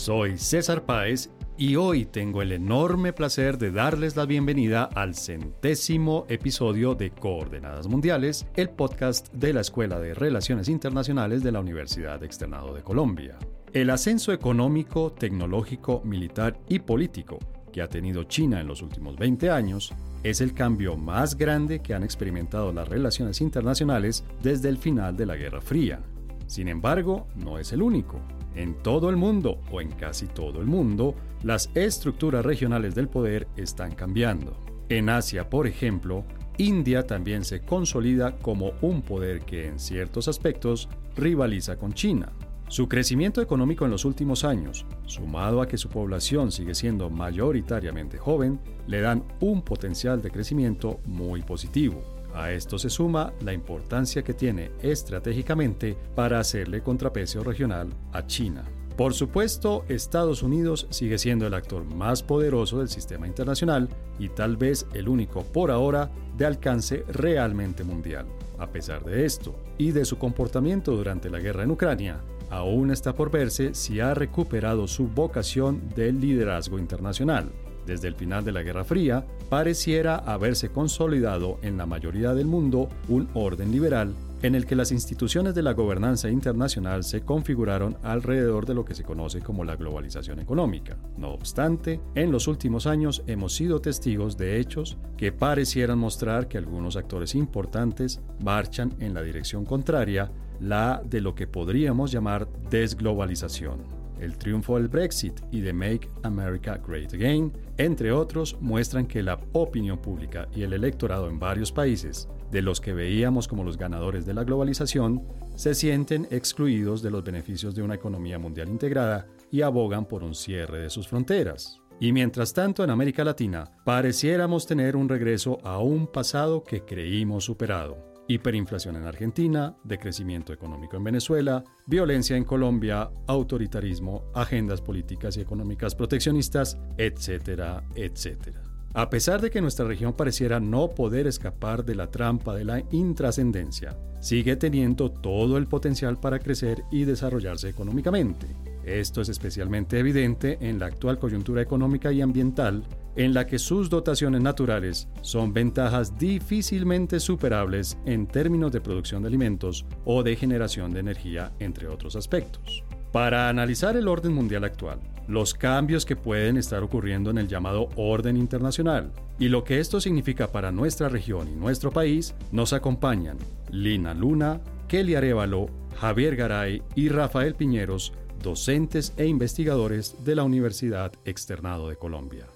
Soy César Páez y hoy tengo el enorme placer de darles la bienvenida al centésimo episodio de Coordenadas Mundiales, el podcast de la Escuela de Relaciones Internacionales de la Universidad Externado de Colombia. El ascenso económico, tecnológico, militar y político que ha tenido China en los últimos 20 años es el cambio más grande que han experimentado las relaciones internacionales desde el final de la Guerra Fría. Sin embargo, no es el único. En todo el mundo, o en casi todo el mundo, las estructuras regionales del poder están cambiando. En Asia, por ejemplo, India también se consolida como un poder que en ciertos aspectos rivaliza con China. Su crecimiento económico en los últimos años, sumado a que su población sigue siendo mayoritariamente joven, le dan un potencial de crecimiento muy positivo. A esto se suma la importancia que tiene estratégicamente para hacerle contrapeso regional a China. Por supuesto, Estados Unidos sigue siendo el actor más poderoso del sistema internacional y tal vez el único por ahora de alcance realmente mundial. A pesar de esto y de su comportamiento durante la guerra en Ucrania, aún está por verse si ha recuperado su vocación del liderazgo internacional. Desde el final de la Guerra Fría, pareciera haberse consolidado en la mayoría del mundo un orden liberal en el que las instituciones de la gobernanza internacional se configuraron alrededor de lo que se conoce como la globalización económica. No obstante, en los últimos años hemos sido testigos de hechos que parecieran mostrar que algunos actores importantes marchan en la dirección contraria, la de lo que podríamos llamar desglobalización. El triunfo del Brexit y de Make America Great Again, entre otros, muestran que la opinión pública y el electorado en varios países, de los que veíamos como los ganadores de la globalización, se sienten excluidos de los beneficios de una economía mundial integrada y abogan por un cierre de sus fronteras. Y mientras tanto en América Latina pareciéramos tener un regreso a un pasado que creímos superado hiperinflación en Argentina, decrecimiento económico en Venezuela, violencia en Colombia, autoritarismo, agendas políticas y económicas proteccionistas, etcétera, etcétera. A pesar de que nuestra región pareciera no poder escapar de la trampa de la intrascendencia, sigue teniendo todo el potencial para crecer y desarrollarse económicamente. Esto es especialmente evidente en la actual coyuntura económica y ambiental, en la que sus dotaciones naturales son ventajas difícilmente superables en términos de producción de alimentos o de generación de energía, entre otros aspectos. Para analizar el orden mundial actual, los cambios que pueden estar ocurriendo en el llamado orden internacional y lo que esto significa para nuestra región y nuestro país, nos acompañan Lina Luna, Kelly Arevalo, Javier Garay y Rafael Piñeros, docentes e investigadores de la Universidad Externado de Colombia.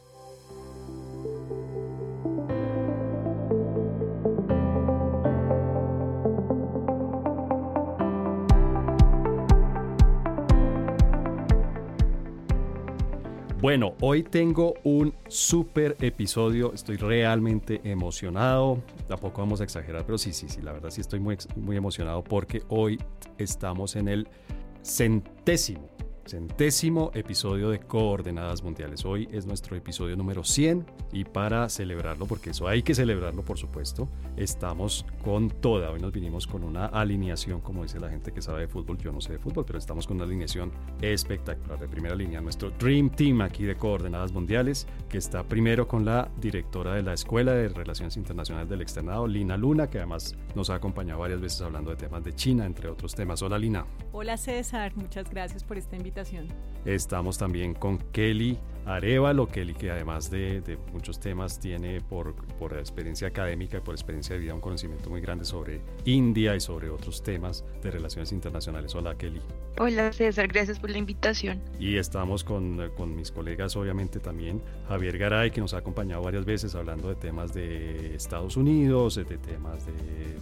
Bueno, hoy tengo un súper episodio, estoy realmente emocionado, tampoco vamos a exagerar, pero sí, sí, sí, la verdad sí estoy muy, muy emocionado porque hoy estamos en el centésimo centésimo episodio de Coordenadas Mundiales. Hoy es nuestro episodio número 100 y para celebrarlo, porque eso hay que celebrarlo por supuesto, estamos con toda. Hoy nos vinimos con una alineación, como dice la gente que sabe de fútbol, yo no sé de fútbol, pero estamos con una alineación espectacular de primera línea. Nuestro Dream Team aquí de Coordenadas Mundiales, que está primero con la directora de la Escuela de Relaciones Internacionales del Externado, Lina Luna, que además nos ha acompañado varias veces hablando de temas de China, entre otros temas. Hola Lina. Hola César, muchas gracias por esta invitación Estamos también con Kelly Arevalo, Kelly que además de, muchos temas tiene por, por experiencia académica y por experiencia de vida un conocimiento muy grande sobre India y sobre otros temas de relaciones internacionales. Hola Kelly. Hola César, gracias por la invitación. Y estamos con, con mis colegas obviamente también, Javier Garay que nos ha acompañado varias veces hablando de temas de Estados Unidos, de temas de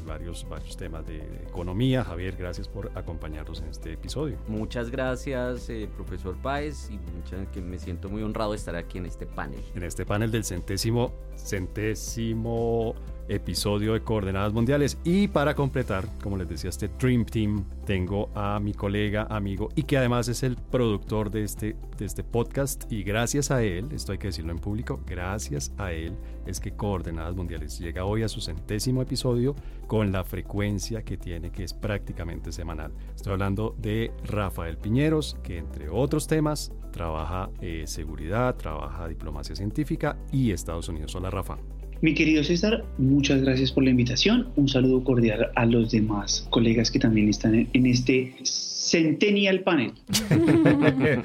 varios, varios temas de economía. Javier, gracias por acompañarnos en este episodio. Muchas gracias eh, profesor Páez y muchas, que me siento muy honrado de estar aquí en este panel. En este panel del centésimo, centésimo episodio de Coordenadas Mundiales. Y para completar, como les decía, este Dream Team, tengo a mi colega, amigo y que además es el productor de este, de este podcast. Y gracias a él, esto hay que decirlo en público, gracias a él es que Coordenadas Mundiales llega hoy a su centésimo episodio con la frecuencia que tiene, que es prácticamente semanal. Estoy hablando de Rafael Piñeros, que entre otros temas trabaja eh, seguridad, trabaja diplomacia científica y Estados Unidos. Hola Rafa. Mi querido César, muchas gracias por la invitación. Un saludo cordial a los demás colegas que también están en este Centennial Panel.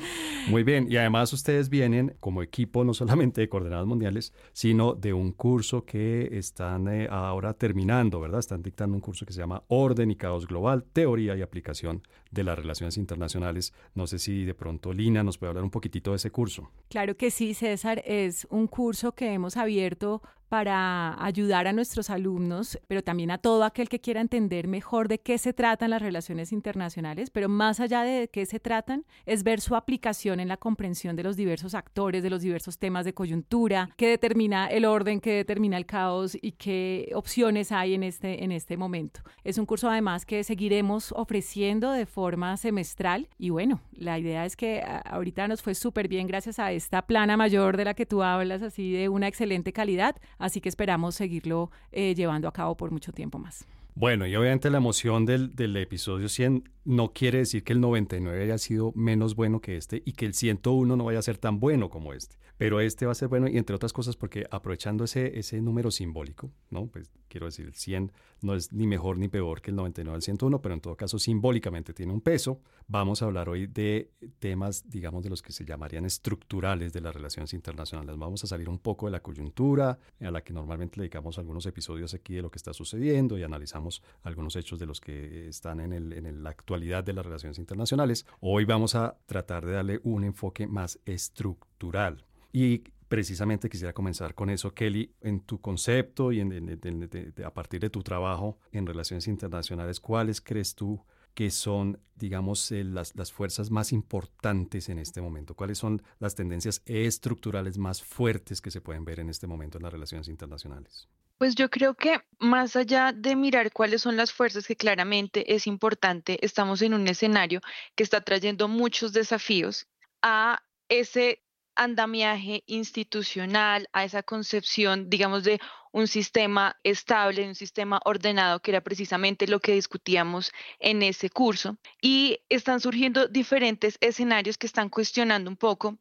Muy bien, y además ustedes vienen como equipo no solamente de coordenadas mundiales, sino de un curso que están eh, ahora terminando, ¿verdad? Están dictando un curso que se llama Orden y Caos Global, Teoría y Aplicación de las Relaciones Internacionales. No sé si de pronto Lina nos puede hablar un poquitito de ese curso. Claro que sí, César, es un curso que hemos abierto para ayudar a nuestros alumnos, pero también a todo aquel que quiera entender mejor de qué se tratan las relaciones internacionales, pero más allá de qué se tratan, es ver su aplicación en la comprensión de los diversos actores, de los diversos temas de coyuntura, qué determina el orden, qué determina el caos y qué opciones hay en este, en este momento. Es un curso además que seguiremos ofreciendo de forma semestral y bueno, la idea es que ahorita nos fue súper bien gracias a esta plana mayor de la que tú hablas, así de una excelente calidad Así que esperamos seguirlo eh, llevando a cabo por mucho tiempo más. Bueno, y obviamente la emoción del, del, episodio 100 no quiere decir que el 99 haya sido menos bueno que este y que el 101 no vaya a ser tan bueno como este. Pero este va a ser bueno y entre otras cosas porque aprovechando ese, ese número simbólico, ¿no? Pues quiero decir, el 100 no es ni mejor ni peor que el 99 al 101, pero en todo caso simbólicamente tiene un peso. Vamos a hablar hoy de temas, digamos, de los que se llamarían estructurales de las relaciones internacionales. Vamos a salir un poco de la coyuntura, a la que normalmente le dedicamos algunos episodios aquí de lo que está sucediendo y analizamos algunos hechos de los que están en, el, en la actualidad de las relaciones internacionales. Hoy vamos a tratar de darle un enfoque más estructural. Y precisamente quisiera comenzar con eso, Kelly, en tu concepto y a partir de tu trabajo en relaciones internacionales, ¿cuáles crees tú que son, digamos, eh, las, las fuerzas más importantes en este momento? ¿Cuáles son las tendencias estructurales más fuertes que se pueden ver en este momento en las relaciones internacionales? Pues yo creo que más allá de mirar cuáles son las fuerzas que claramente es importante, estamos en un escenario que está trayendo muchos desafíos a ese andamiaje institucional, a esa concepción, digamos, de un sistema estable, un sistema ordenado, que era precisamente lo que discutíamos en ese curso. Y están surgiendo diferentes escenarios que están cuestionando un poco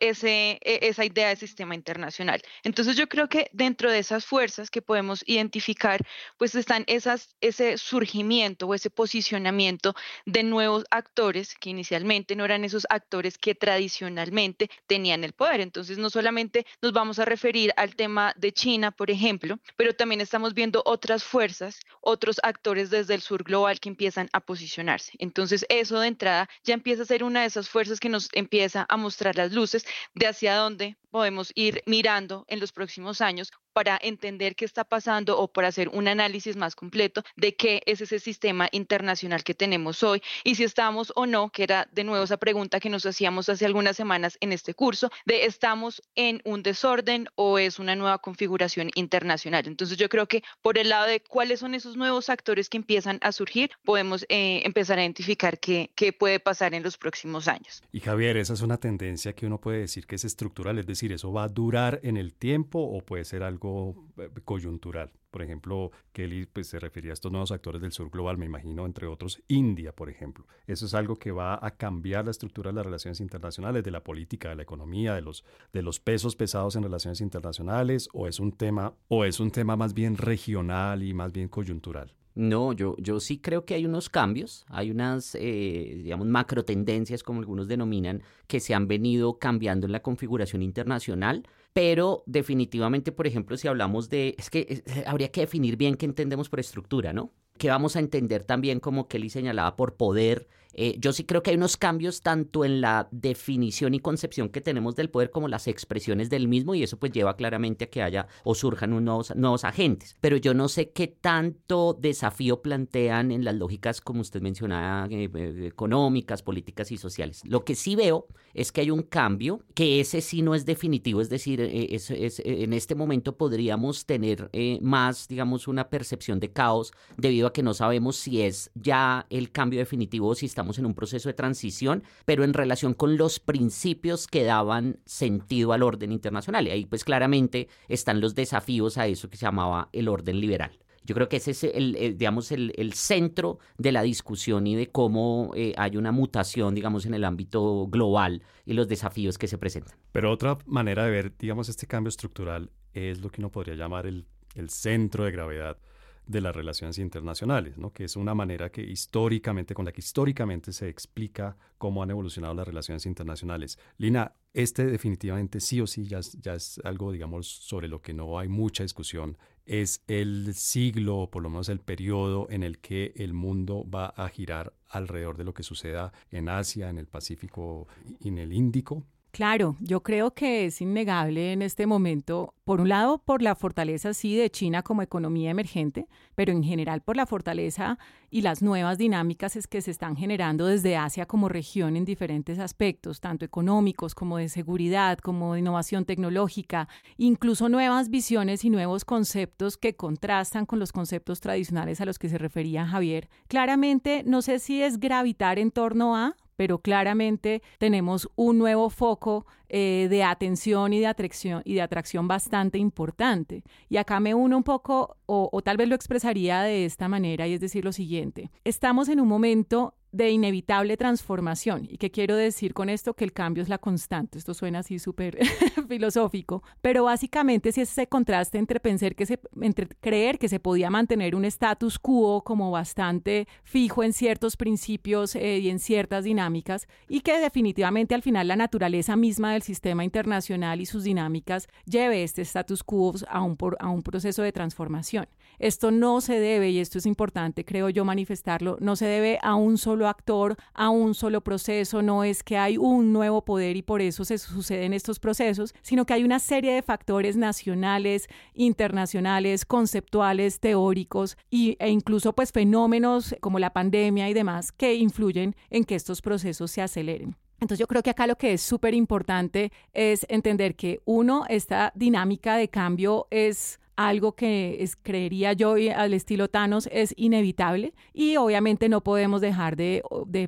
ese, e, esa idea de sistema internacional. Entonces yo creo que dentro de esas fuerzas que podemos identificar, pues están esas, ese surgimiento o ese posicionamiento de nuevos actores que inicialmente no eran esos actores que tradicionalmente tenían el poder. Entonces no solamente nos vamos a referir al tema de China, por ejemplo, pero también estamos viendo otras fuerzas, otros actores desde el sur global que empiezan a posicionarse. Entonces eso de entrada ya empieza a ser una de esas fuerzas que nos empieza a mostrar las luces de hacia dónde podemos ir mirando en los próximos años para entender qué está pasando o para hacer un análisis más completo de qué es ese sistema internacional que tenemos hoy y si estamos o no, que era de nuevo esa pregunta que nos hacíamos hace algunas semanas en este curso, de estamos en un desorden o es una nueva configuración internacional. Entonces yo creo que por el lado de cuáles son esos nuevos actores que empiezan a surgir, podemos eh, empezar a identificar qué, qué puede pasar en los próximos años. Y Javier, esa es una tendencia que uno puede decir que es estructural, es decir, eso va a durar en el tiempo o puede ser algo eh, coyuntural. Por ejemplo, Kelly pues, se refería a estos nuevos actores del sur global, me imagino, entre otros, India, por ejemplo. Eso es algo que va a cambiar la estructura de las relaciones internacionales, de la política, de la economía, de los, de los pesos pesados en relaciones internacionales, o es un tema, o es un tema más bien regional y más bien coyuntural. No, yo, yo sí creo que hay unos cambios, hay unas, eh, digamos, macro tendencias, como algunos denominan, que se han venido cambiando en la configuración internacional pero definitivamente, por ejemplo, si hablamos de, es que eh, habría que definir bien qué entendemos por estructura, ¿no? Que vamos a entender también como Kelly señalaba por poder Eh, yo sí creo que hay unos cambios tanto en la definición y concepción que tenemos del poder como las expresiones del mismo y eso pues lleva claramente a que haya o surjan unos nuevos agentes. Pero yo no sé qué tanto desafío plantean en las lógicas, como usted mencionaba, eh, eh, económicas, políticas y sociales. Lo que sí veo es que hay un cambio, que ese sí no es definitivo, es decir, en este momento podríamos tener más, digamos, una percepción de caos debido a que no sabemos si es ya el cambio definitivo o si está estamos en un proceso de transición, pero en relación con los principios que daban sentido al orden internacional. Y ahí pues claramente están los desafíos a eso que se llamaba el orden liberal. Yo creo que ese es el, digamos, el, centro de la discusión y de cómo eh, hay una mutación, digamos, en el ámbito global y los desafíos que se presentan. Pero otra manera de ver, digamos, este cambio estructural es lo que uno podría llamar el, el centro de gravedad de las relaciones internacionales, ¿no? que es una manera que históricamente, con la que históricamente se explica cómo han evolucionado las relaciones internacionales. Lina, este definitivamente sí o sí ya, es algo, digamos, sobre lo que no hay mucha discusión. Es el siglo, por lo menos el periodo en el que el mundo va a girar alrededor de lo que suceda en Asia, en el Pacífico y en el Índico. Claro, yo creo que es innegable en este momento, por un lado, por la fortaleza, sí, de China como economía emergente, pero en general por la fortaleza y las nuevas dinámicas es que se están generando desde Asia como región en diferentes aspectos, tanto económicos como de seguridad, como de innovación tecnológica, incluso nuevas visiones y nuevos conceptos que contrastan con los conceptos tradicionales a los que se refería Javier. Claramente, no sé si es gravitar en torno a, pero claramente tenemos un nuevo foco eh, de atención y de atracción y de atracción bastante importante. Y acá me uno un poco, o, o tal vez lo expresaría de esta manera, y es decir lo siguiente: estamos en un momento de inevitable transformación. ¿Y qué quiero decir con esto? Que el cambio es la constante. Esto suena así súper filosófico, pero básicamente si es ese contraste entre pensar que se, entre creer que se podía mantener un status quo como bastante fijo en ciertos principios eh, y en ciertas dinámicas y que definitivamente al final la naturaleza misma del sistema internacional y sus dinámicas lleve este status quo a un, a un proceso de transformación. Esto no se debe, y esto es importante, creo yo, manifestarlo, no se debe a un solo actor, a un solo proceso, no es que hay un nuevo poder y por eso se suceden estos procesos, sino que hay una serie de factores nacionales, internacionales, conceptuales, teóricos y, e incluso pues fenómenos como la pandemia y demás que influyen en que estos procesos se aceleren. Entonces yo creo que acá lo que es súper importante es entender que uno, esta dinámica de cambio es algo que creería yo al estilo Thanos es inevitable y obviamente no podemos dejar de,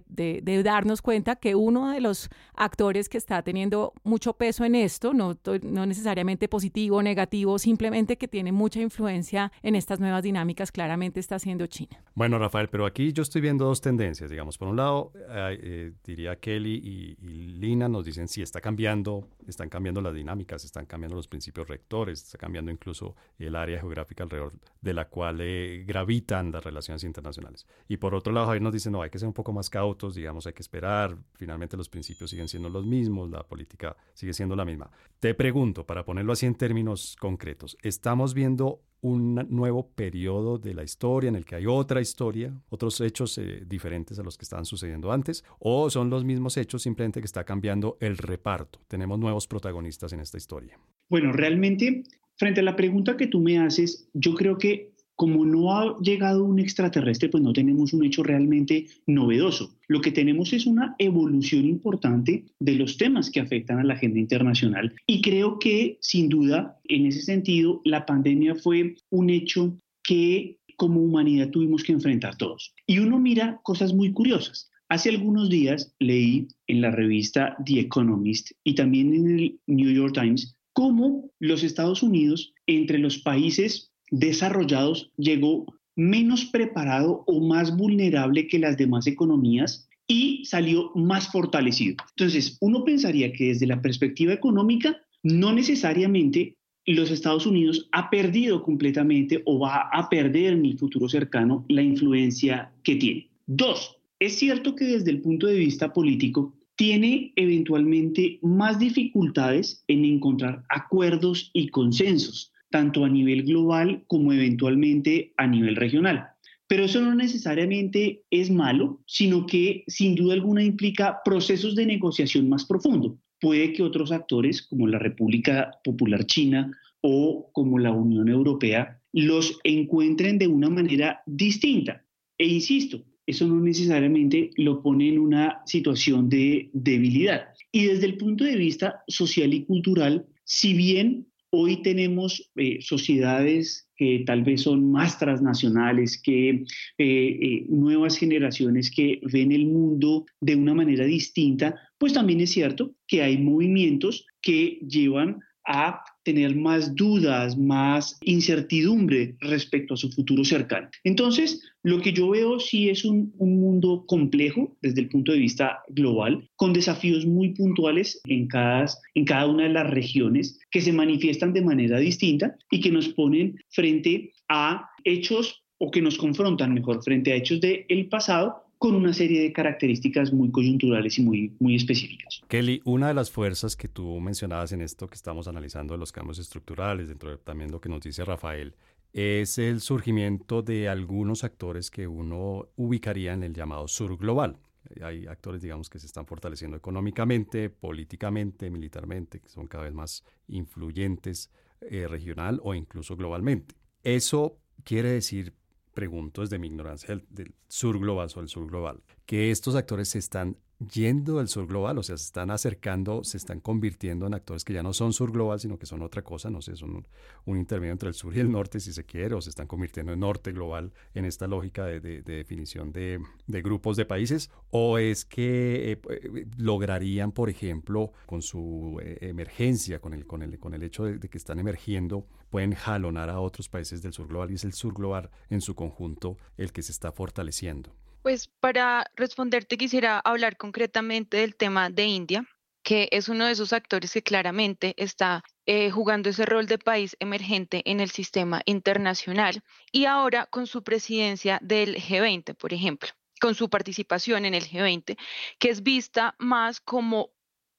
de, darnos cuenta que uno de los actores que está teniendo mucho peso en esto, no, no necesariamente positivo o negativo, simplemente que tiene mucha influencia en estas nuevas dinámicas, claramente está siendo China. Bueno, Rafael, pero aquí yo estoy viendo dos tendencias, digamos. Por un lado, eh, diría Kelly y, y Lina nos dicen si está cambiando, están cambiando las dinámicas, están cambiando los principios rectores, está cambiando incluso el área geográfica alrededor de la cual eh, gravitan las relaciones internacionales. Y por otro lado, Javier nos dice, no, hay que ser un poco más cautos, digamos, hay que esperar, finalmente los principios siguen siendo los mismos, la política sigue siendo la misma. Te pregunto, para ponerlo así en términos concretos, ¿estamos viendo un nuevo periodo de la historia en el que hay otra historia, otros hechos eh, diferentes a los que estaban sucediendo antes, o son los mismos hechos simplemente que está cambiando el reparto. Tenemos nuevos protagonistas en esta historia. Bueno, realmente Frente a la pregunta que tú me haces, yo creo que como no ha llegado un extraterrestre, pues no tenemos un hecho realmente novedoso. Lo que tenemos es una evolución importante de los temas que afectan a la agenda internacional. Y creo que, sin duda, en ese sentido, la pandemia fue un hecho que como humanidad tuvimos que enfrentar todos. Y uno mira cosas muy curiosas. Hace algunos días leí en la revista The Economist y también en el New York Times cómo los Estados Unidos, entre los países desarrollados, llegó menos preparado o más vulnerable que las demás economías y salió más fortalecido. Entonces, uno pensaría que desde la perspectiva económica, no necesariamente los Estados Unidos ha perdido completamente o va a perder en el futuro cercano la influencia que tiene. Dos, es cierto que desde el punto de vista político, tiene eventualmente más dificultades en encontrar acuerdos y consensos, tanto a nivel global como eventualmente a nivel regional. Pero eso no necesariamente es malo, sino que sin duda alguna implica procesos de negociación más profundo. Puede que otros actores, como la República Popular China o como la Unión Europea, los encuentren de una manera distinta. E insisto, eso no necesariamente lo pone en una situación de debilidad. Y desde el punto de vista social y cultural, si bien hoy tenemos eh, sociedades que tal vez son más transnacionales, que eh, eh, nuevas generaciones que ven el mundo de una manera distinta, pues también es cierto que hay movimientos que llevan a tener más dudas, más incertidumbre respecto a su futuro cercano. Entonces, lo que yo veo sí es un, mundo complejo desde el punto de vista global, con desafíos muy puntuales en cada, en cada una de las regiones que se manifiestan de manera distinta y que nos ponen frente a hechos o que nos confrontan mejor frente a hechos del el pasado con una serie de características muy coyunturales y muy, muy específicas. Kelly, una de las fuerzas que tú mencionabas en esto que estamos analizando de los cambios estructurales, dentro de también lo que nos dice Rafael, es el surgimiento de algunos actores que uno ubicaría en el llamado sur global. Hay actores, digamos, que se están fortaleciendo económicamente, políticamente, militarmente, que son cada vez más influyentes eh, regional o incluso globalmente. Eso quiere decir pregunto desde mi ignorancia del, sur global o el sur global, que estos actores se están yendo del sur global, o sea, se están acercando, se están convirtiendo en actores que ya no son sur global, sino que son otra cosa, no sé, son un, intermedio entre el sur y el norte, si se quiere, o se están convirtiendo en norte global en esta lógica de, definición de, grupos de países, o es que eh, eh, lograrían, por ejemplo, con su eh, emergencia, con el, con, el, con el hecho de, que están emergiendo, pueden jalonar a otros países del sur global y es el sur global en su conjunto el que se está fortaleciendo. Pues para responderte quisiera hablar concretamente del tema de India, que es uno de esos actores que claramente está eh, jugando ese rol de país emergente en el sistema internacional y ahora con su presidencia del G20, por ejemplo con su participación en el G20, que es vista más como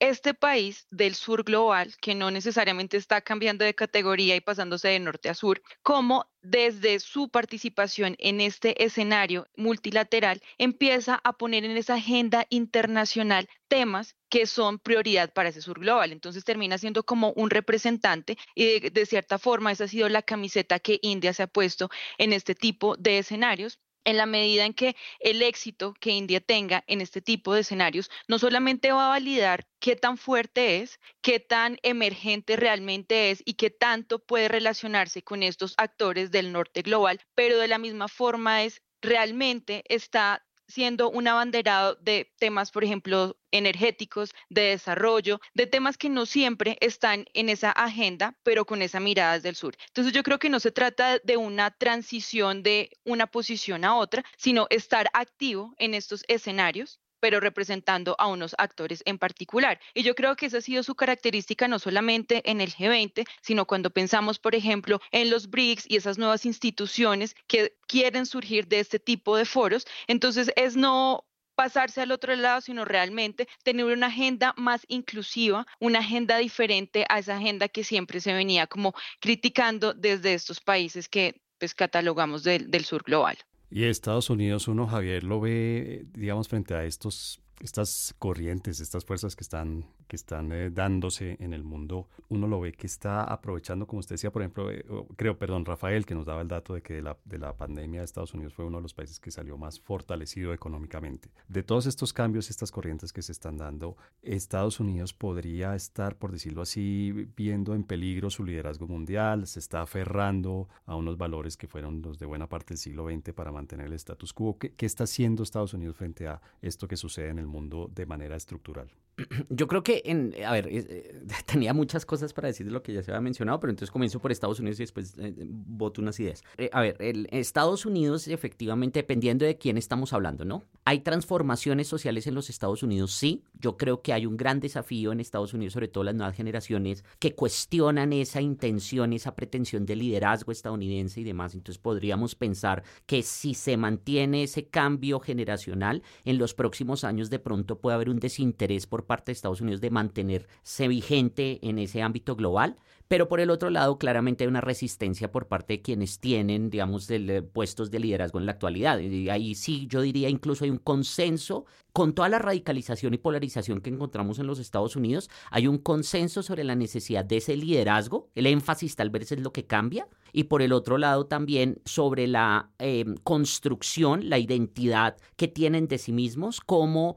este país del sur global, que no necesariamente está cambiando de categoría y pasándose de norte a sur, como desde su participación en este escenario multilateral empieza a poner en esa agenda internacional temas que son prioridad para ese sur global. Entonces termina siendo como un representante y de, de cierta forma esa ha sido la camiseta que India se ha puesto en este tipo de escenarios en la medida en que el éxito que India tenga en este tipo de escenarios no solamente va a validar qué tan fuerte es, qué tan emergente realmente es y qué tanto puede relacionarse con estos actores del norte global, pero de la misma forma es realmente está siendo un abanderado de temas, por ejemplo, energéticos, de desarrollo, de temas que no siempre están en esa agenda, pero con esa mirada desde el sur. Entonces yo creo que no se trata de una transición de una posición a otra, sino estar activo en estos escenarios pero representando a unos actores en particular. Y yo creo que esa ha sido su característica no solamente en el G20, sino cuando pensamos, por ejemplo, en los BRICS y esas nuevas instituciones que quieren surgir de este tipo de foros. Entonces, es no pasarse al otro lado, sino realmente tener una agenda más inclusiva, una agenda diferente a esa agenda que siempre se venía como criticando desde estos países que pues catalogamos del, del sur global. Y Estados Unidos, uno, Javier, lo ve, digamos, frente a estos, estas corrientes, estas fuerzas que están que están eh, dándose en el mundo, uno lo ve que está aprovechando, como usted decía, por ejemplo, eh, creo, perdón, Rafael, que nos daba el dato de que de la, de la pandemia de Estados Unidos fue uno de los países que salió más fortalecido económicamente. De todos estos cambios, estas corrientes que se están dando, Estados Unidos podría estar, por decirlo así, viendo en peligro su liderazgo mundial, se está aferrando a unos valores que fueron los de buena parte del siglo XX para mantener el status quo. ¿Qué, qué está haciendo Estados Unidos frente a esto que sucede en el mundo de manera estructural? Yo creo que, en, a ver, eh, tenía muchas cosas para decir de lo que ya se había mencionado, pero entonces comienzo por Estados Unidos y después eh, voto unas ideas. Eh, a ver, Estados Unidos, efectivamente, dependiendo de quién estamos hablando, ¿no? ¿Hay transformaciones sociales en los Estados Unidos? Sí. Yo creo que hay un gran desafío en Estados Unidos, sobre todo las nuevas generaciones, que cuestionan esa intención, esa pretensión de liderazgo estadounidense y demás. Entonces podríamos pensar que si se mantiene ese cambio generacional, en los próximos años de pronto puede haber un desinterés por parte de Estados Unidos de mantenerse vigente en ese ámbito global, Pero por el otro lado, claramente hay una resistencia por parte de quienes tienen, digamos, eh, puestos de liderazgo en la actualidad. Y ahí sí, yo diría incluso hay un consenso con toda la radicalización y polarización que encontramos en los Estados Unidos, hay un consenso sobre la necesidad de ese liderazgo, el énfasis tal vez es lo que cambia, y por el otro lado también sobre la em, construcción, la identidad que tienen de sí mismos como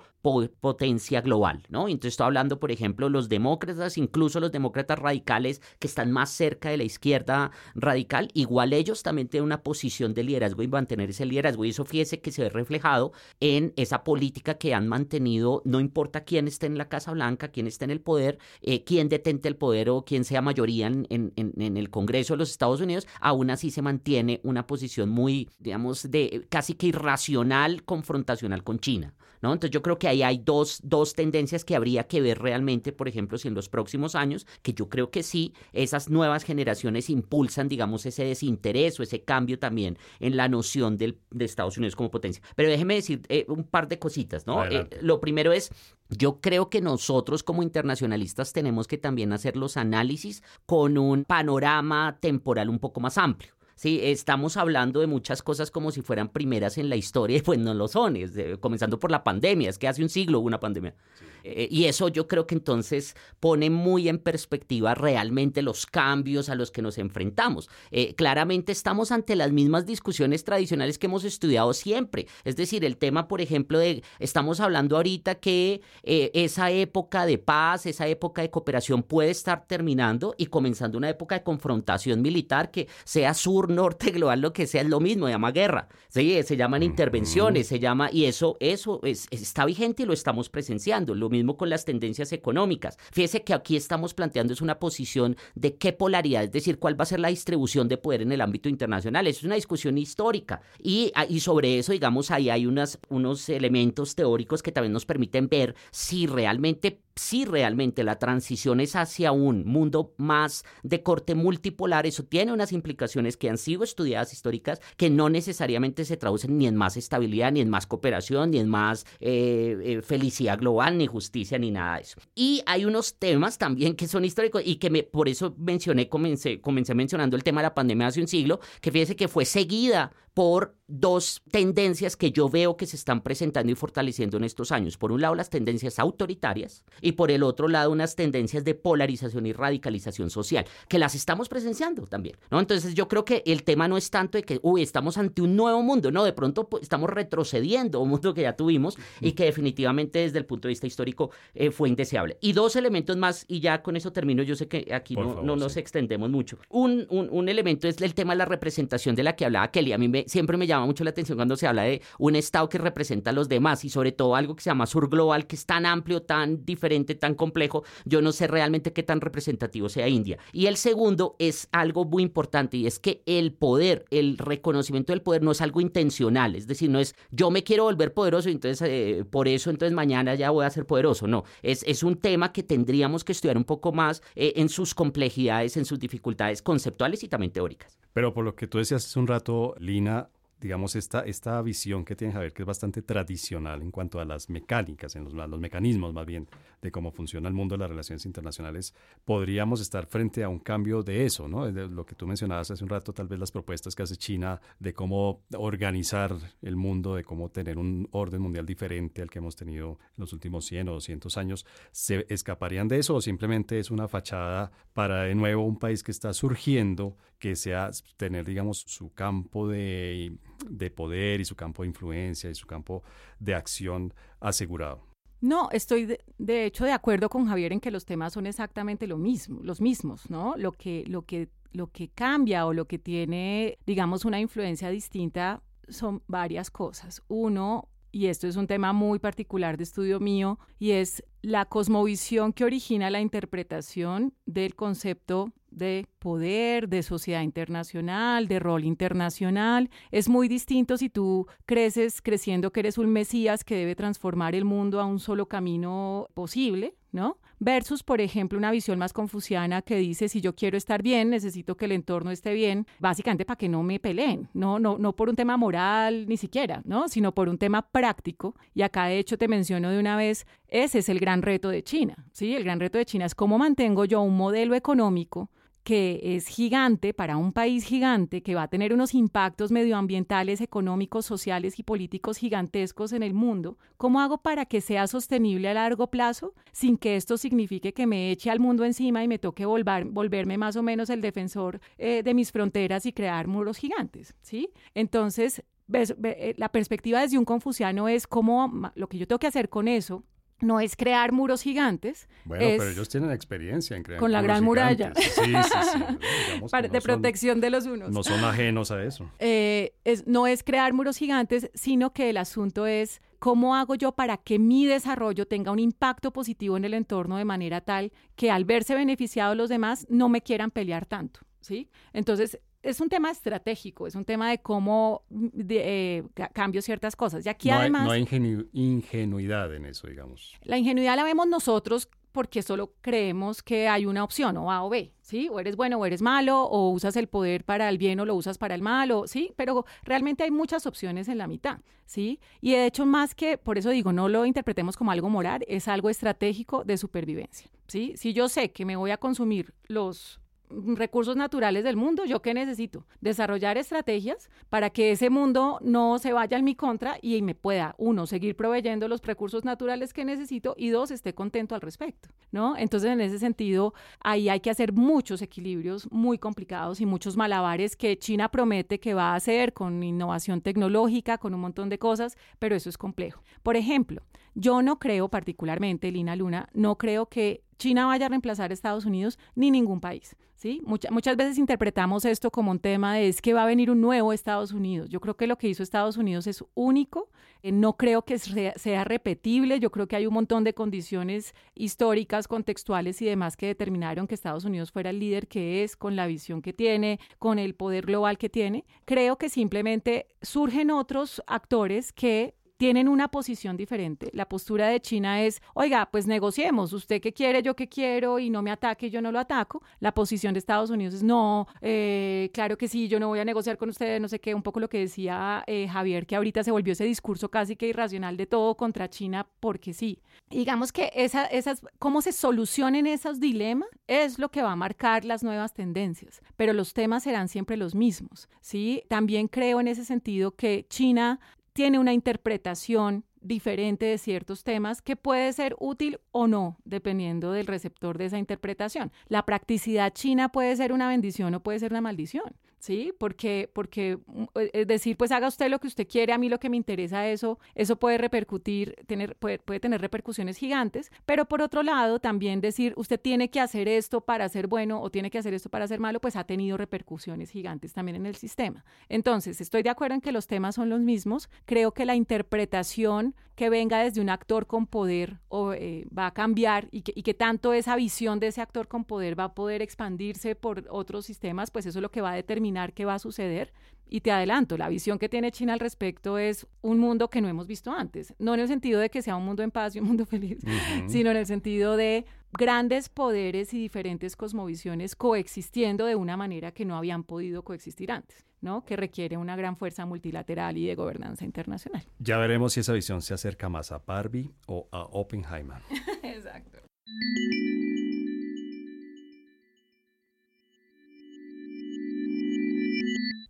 potencia global, ¿no? Entonces estoy hablando, por ejemplo, los demócratas, incluso los demócratas radicales que están más cerca de la izquierda radical, igual ellos también tienen una posición de liderazgo y mantener ese liderazgo. Y eso fíjese que se ve reflejado en esa política que han mantenido, no importa quién esté en la Casa Blanca, quién esté en el poder, eh, quién detente el poder o quién sea mayoría en, en, en el Congreso de los Estados Unidos, aún así se mantiene una posición muy, digamos, de casi que irracional, confrontacional con China. ¿no? Entonces yo creo que ahí hay dos, dos tendencias que habría que ver realmente, por ejemplo, si en los próximos años, que yo creo que sí, esas nuevas generaciones impulsan, digamos, ese desinterés o ese cambio también en la noción del, de Estados Unidos como potencia. Pero déjeme decir eh, un par de cositas, ¿no? Eh, lo primero es, yo creo que nosotros como internacionalistas tenemos que también hacer los análisis con un panorama temporal un poco más amplio. Sí, estamos hablando de muchas cosas como si fueran primeras en la historia y pues no lo son, comenzando por la pandemia, es que hace un siglo hubo una pandemia. Eh, y eso yo creo que entonces pone muy en perspectiva realmente los cambios a los que nos enfrentamos. Eh, claramente estamos ante las mismas discusiones tradicionales que hemos estudiado siempre. Es decir, el tema, por ejemplo, de estamos hablando ahorita que eh, esa época de paz, esa época de cooperación puede estar terminando y comenzando una época de confrontación militar que sea sur, norte, global, lo que sea, es lo mismo, se llama guerra. Sí, se llaman intervenciones, se llama, y eso, eso está vigente y lo estamos presenciando. Lo mismo con las tendencias económicas. Fíjese que aquí estamos planteando es una posición de qué polaridad, es decir, cuál va a ser la distribución de poder en el ámbito internacional. Es una discusión histórica. Y, ah, y sobre eso, digamos, ahí hay unas, unos elementos teóricos que también nos permiten ver si realmente si realmente la transición es hacia un mundo más de corte multipolar, eso tiene unas implicaciones que han sido estudiadas históricas, que no necesariamente se traducen ni en más estabilidad, ni en más cooperación, ni en más eh, eh, felicidad global, ni justicia, ni nada de eso. Y hay unos temas también que son históricos y que me, por eso mencioné, comencé, comencé mencionando el tema de la pandemia hace un siglo, que fíjese que fue seguida por dos tendencias que yo veo que se están presentando y fortaleciendo en estos años. Por un lado, las tendencias autoritarias y por el otro lado, unas tendencias de polarización y radicalización social, que las estamos presenciando también, ¿no? Entonces yo creo que el tema no es tanto de que, uy, estamos ante un nuevo mundo, no, de pronto pues, estamos retrocediendo un mundo que ya tuvimos y que definitivamente desde el punto de vista histórico eh, fue indeseable. Y dos elementos más, y ya con eso termino, yo sé que aquí no, no, nos extendemos mucho. Un, un, un elemento es el tema de la representación de la que hablaba Kelly. A mí me, siempre me llama mucho la atención cuando se habla de un Estado que representa a los demás y sobre todo algo que se llama sur global, que es tan amplio, tan diferente, tan complejo. Yo no sé realmente qué tan representativo sea India. Y el segundo es algo muy importante y es que el poder, el reconocimiento del poder no es algo intencional, es decir, no es yo me quiero volver poderoso entonces eh, por eso entonces mañana ya voy a ser poderoso, no, es, es un tema que tendríamos que estudiar un poco más eh, en sus complejidades, en sus dificultades conceptuales y también teóricas. Pero por lo que tú decías hace un rato, Lina, digamos, esta, esta visión que tiene Javier, que es bastante tradicional en cuanto a las mecánicas, en los, los, mecanismos más bien de cómo funciona el mundo de las relaciones internacionales, podríamos estar frente a un cambio de eso, ¿no? De lo que tú mencionabas hace un rato, tal vez las propuestas que hace China de cómo organizar el mundo, de cómo tener un orden mundial diferente al que hemos tenido en los últimos 100 o 200 años, ¿se escaparían de eso o simplemente es una fachada para de nuevo un país que está surgiendo, que sea tener, digamos, su campo de de poder y su campo de influencia y su campo de acción asegurado. No, estoy de, hecho de acuerdo con Javier en que los temas son exactamente lo mismo, los mismos, ¿no? Lo que, lo que, lo que cambia o lo que tiene, digamos, una influencia distinta son varias cosas. Uno, y esto es un tema muy particular de estudio mío, y es la cosmovisión que origina la interpretación del concepto de poder, de sociedad internacional, de rol internacional. Es muy distinto si tú creces creciendo que eres un Mesías que debe transformar el mundo a un solo camino posible, ¿no? versus, por ejemplo, una visión más confuciana que dice, si yo quiero estar bien, necesito que el entorno esté bien, básicamente para que no me peleen, no, no, no por un tema moral ni siquiera, ¿no? sino por un tema práctico. Y acá, de hecho, te menciono de una vez, ese es el gran reto de China, ¿sí? El gran reto de China es cómo mantengo yo un modelo económico que es gigante para un país gigante que va a tener unos impactos medioambientales, económicos, sociales y políticos gigantescos en el mundo, ¿cómo hago para que sea sostenible a largo plazo sin que esto signifique que me eche al mundo encima y me toque volver, volverme más o menos el defensor eh, de mis fronteras y crear muros gigantes? ¿sí? Entonces, eh, la perspectiva desde un confuciano es cómo lo que yo tengo que hacer con eso no es crear muros gigantes. Bueno, pero ellos tienen experiencia en crear Con la gran muralla. Sí, sí, sí. de protección de los unos. No son ajenos a eso. Eh, es, no es crear muros gigantes, sino que el asunto es cómo hago yo para que mi desarrollo tenga un impacto positivo en el entorno de manera tal que al verse beneficiados los demás no me quieran pelear tanto. ¿Sí? Entonces, es un tema estratégico, es un tema de cómo mm, eh, cambio ciertas cosas. Y aquí además... no hay ingenuidad en eso, digamos. La ingenuidad la vemos nosotros porque solo creemos que hay una opción, o A o B, ¿sí? O eres bueno o eres malo, o usas el poder para el bien o lo usas para el mal, ¿sí? Pero realmente hay muchas opciones en la mitad, ¿sí? Y de hecho, más que, por eso digo, no lo interpretemos como algo moral, es algo estratégico de supervivencia, ¿sí? Si yo sé que me voy a consumir los recursos naturales del mundo, ¿yo qué necesito? Desarrollar estrategias para que ese mundo no se vaya en mi contra y me pueda, uno, seguir proveyendo los recursos naturales que necesito y dos, esté contento al respecto, ¿no? Entonces, en ese sentido, ahí hay que hacer muchos equilibrios muy complicados y muchos malabares que China promete que va a hacer con innovación tecnológica, con un montón de cosas, pero eso es complejo. Por ejemplo, yo no creo particularmente, Lina Luna, no creo que China vaya a reemplazar a Estados Unidos ni ningún país. ¿sí? muchas veces interpretamos esto como un tema de es que va a venir un nuevo Estados Unidos. Yo creo que lo que hizo Estados Unidos es único, eh, no creo que sea repetible, yo creo que hay un montón de condiciones históricas, contextuales y demás que determinaron que Estados Unidos fuera el líder que es, con la visión que tiene, con el poder global que tiene. Creo que simplemente surgen otros actores que tienen una posición diferente. La postura de China es, oiga, pues negociemos, usted qué quiere, yo qué quiero, y no me ataque, yo no lo ataco. La posición de Estados Unidos es, no, eh, claro que sí, yo no voy a negociar con ustedes, no sé qué, un poco lo que decía eh, Javier, que ahorita se volvió ese discurso casi que irracional de todo contra China, porque sí. digamos que esa, esas, cómo se solucionen esos dilemas es lo que va a marcar las nuevas tendencias, pero los temas serán siempre los mismos, ¿sí? También creo en ese sentido que China tiene una interpretación diferente de ciertos temas que puede ser útil o no, dependiendo del receptor de esa interpretación. La practicidad china puede ser una bendición o puede ser una maldición. ¿Sí? Porque, porque mm, eh, decir, pues haga usted lo que usted quiere, a mí lo que me interesa eso, eso puede repercutir, tener, puede, puede tener repercusiones gigantes, pero por otro lado, también decir, usted tiene que hacer esto para ser bueno o tiene que hacer esto para ser malo, pues ha tenido repercusiones gigantes también en el sistema. Entonces, estoy de acuerdo en que los temas son los mismos, creo que la interpretación que venga desde un actor con poder eh, va a cambiar y que, y que tanto esa visión de ese actor con poder va a poder expandirse por otros sistemas, pues eso es lo que va a determinar qué va a suceder. Y te adelanto, la visión que tiene China al respecto es un mundo que no hemos visto antes, no en el sentido de que sea un mundo en paz y un mundo feliz, sino en el sentido de grandes poderes y diferentes cosmovisiones coexistiendo de una manera que no habían podido coexistir antes. ¿no? que requiere una gran fuerza multilateral y de gobernanza internacional. Ya veremos si esa visión se acerca más a Barbie o a Oppenheimer. Exacto.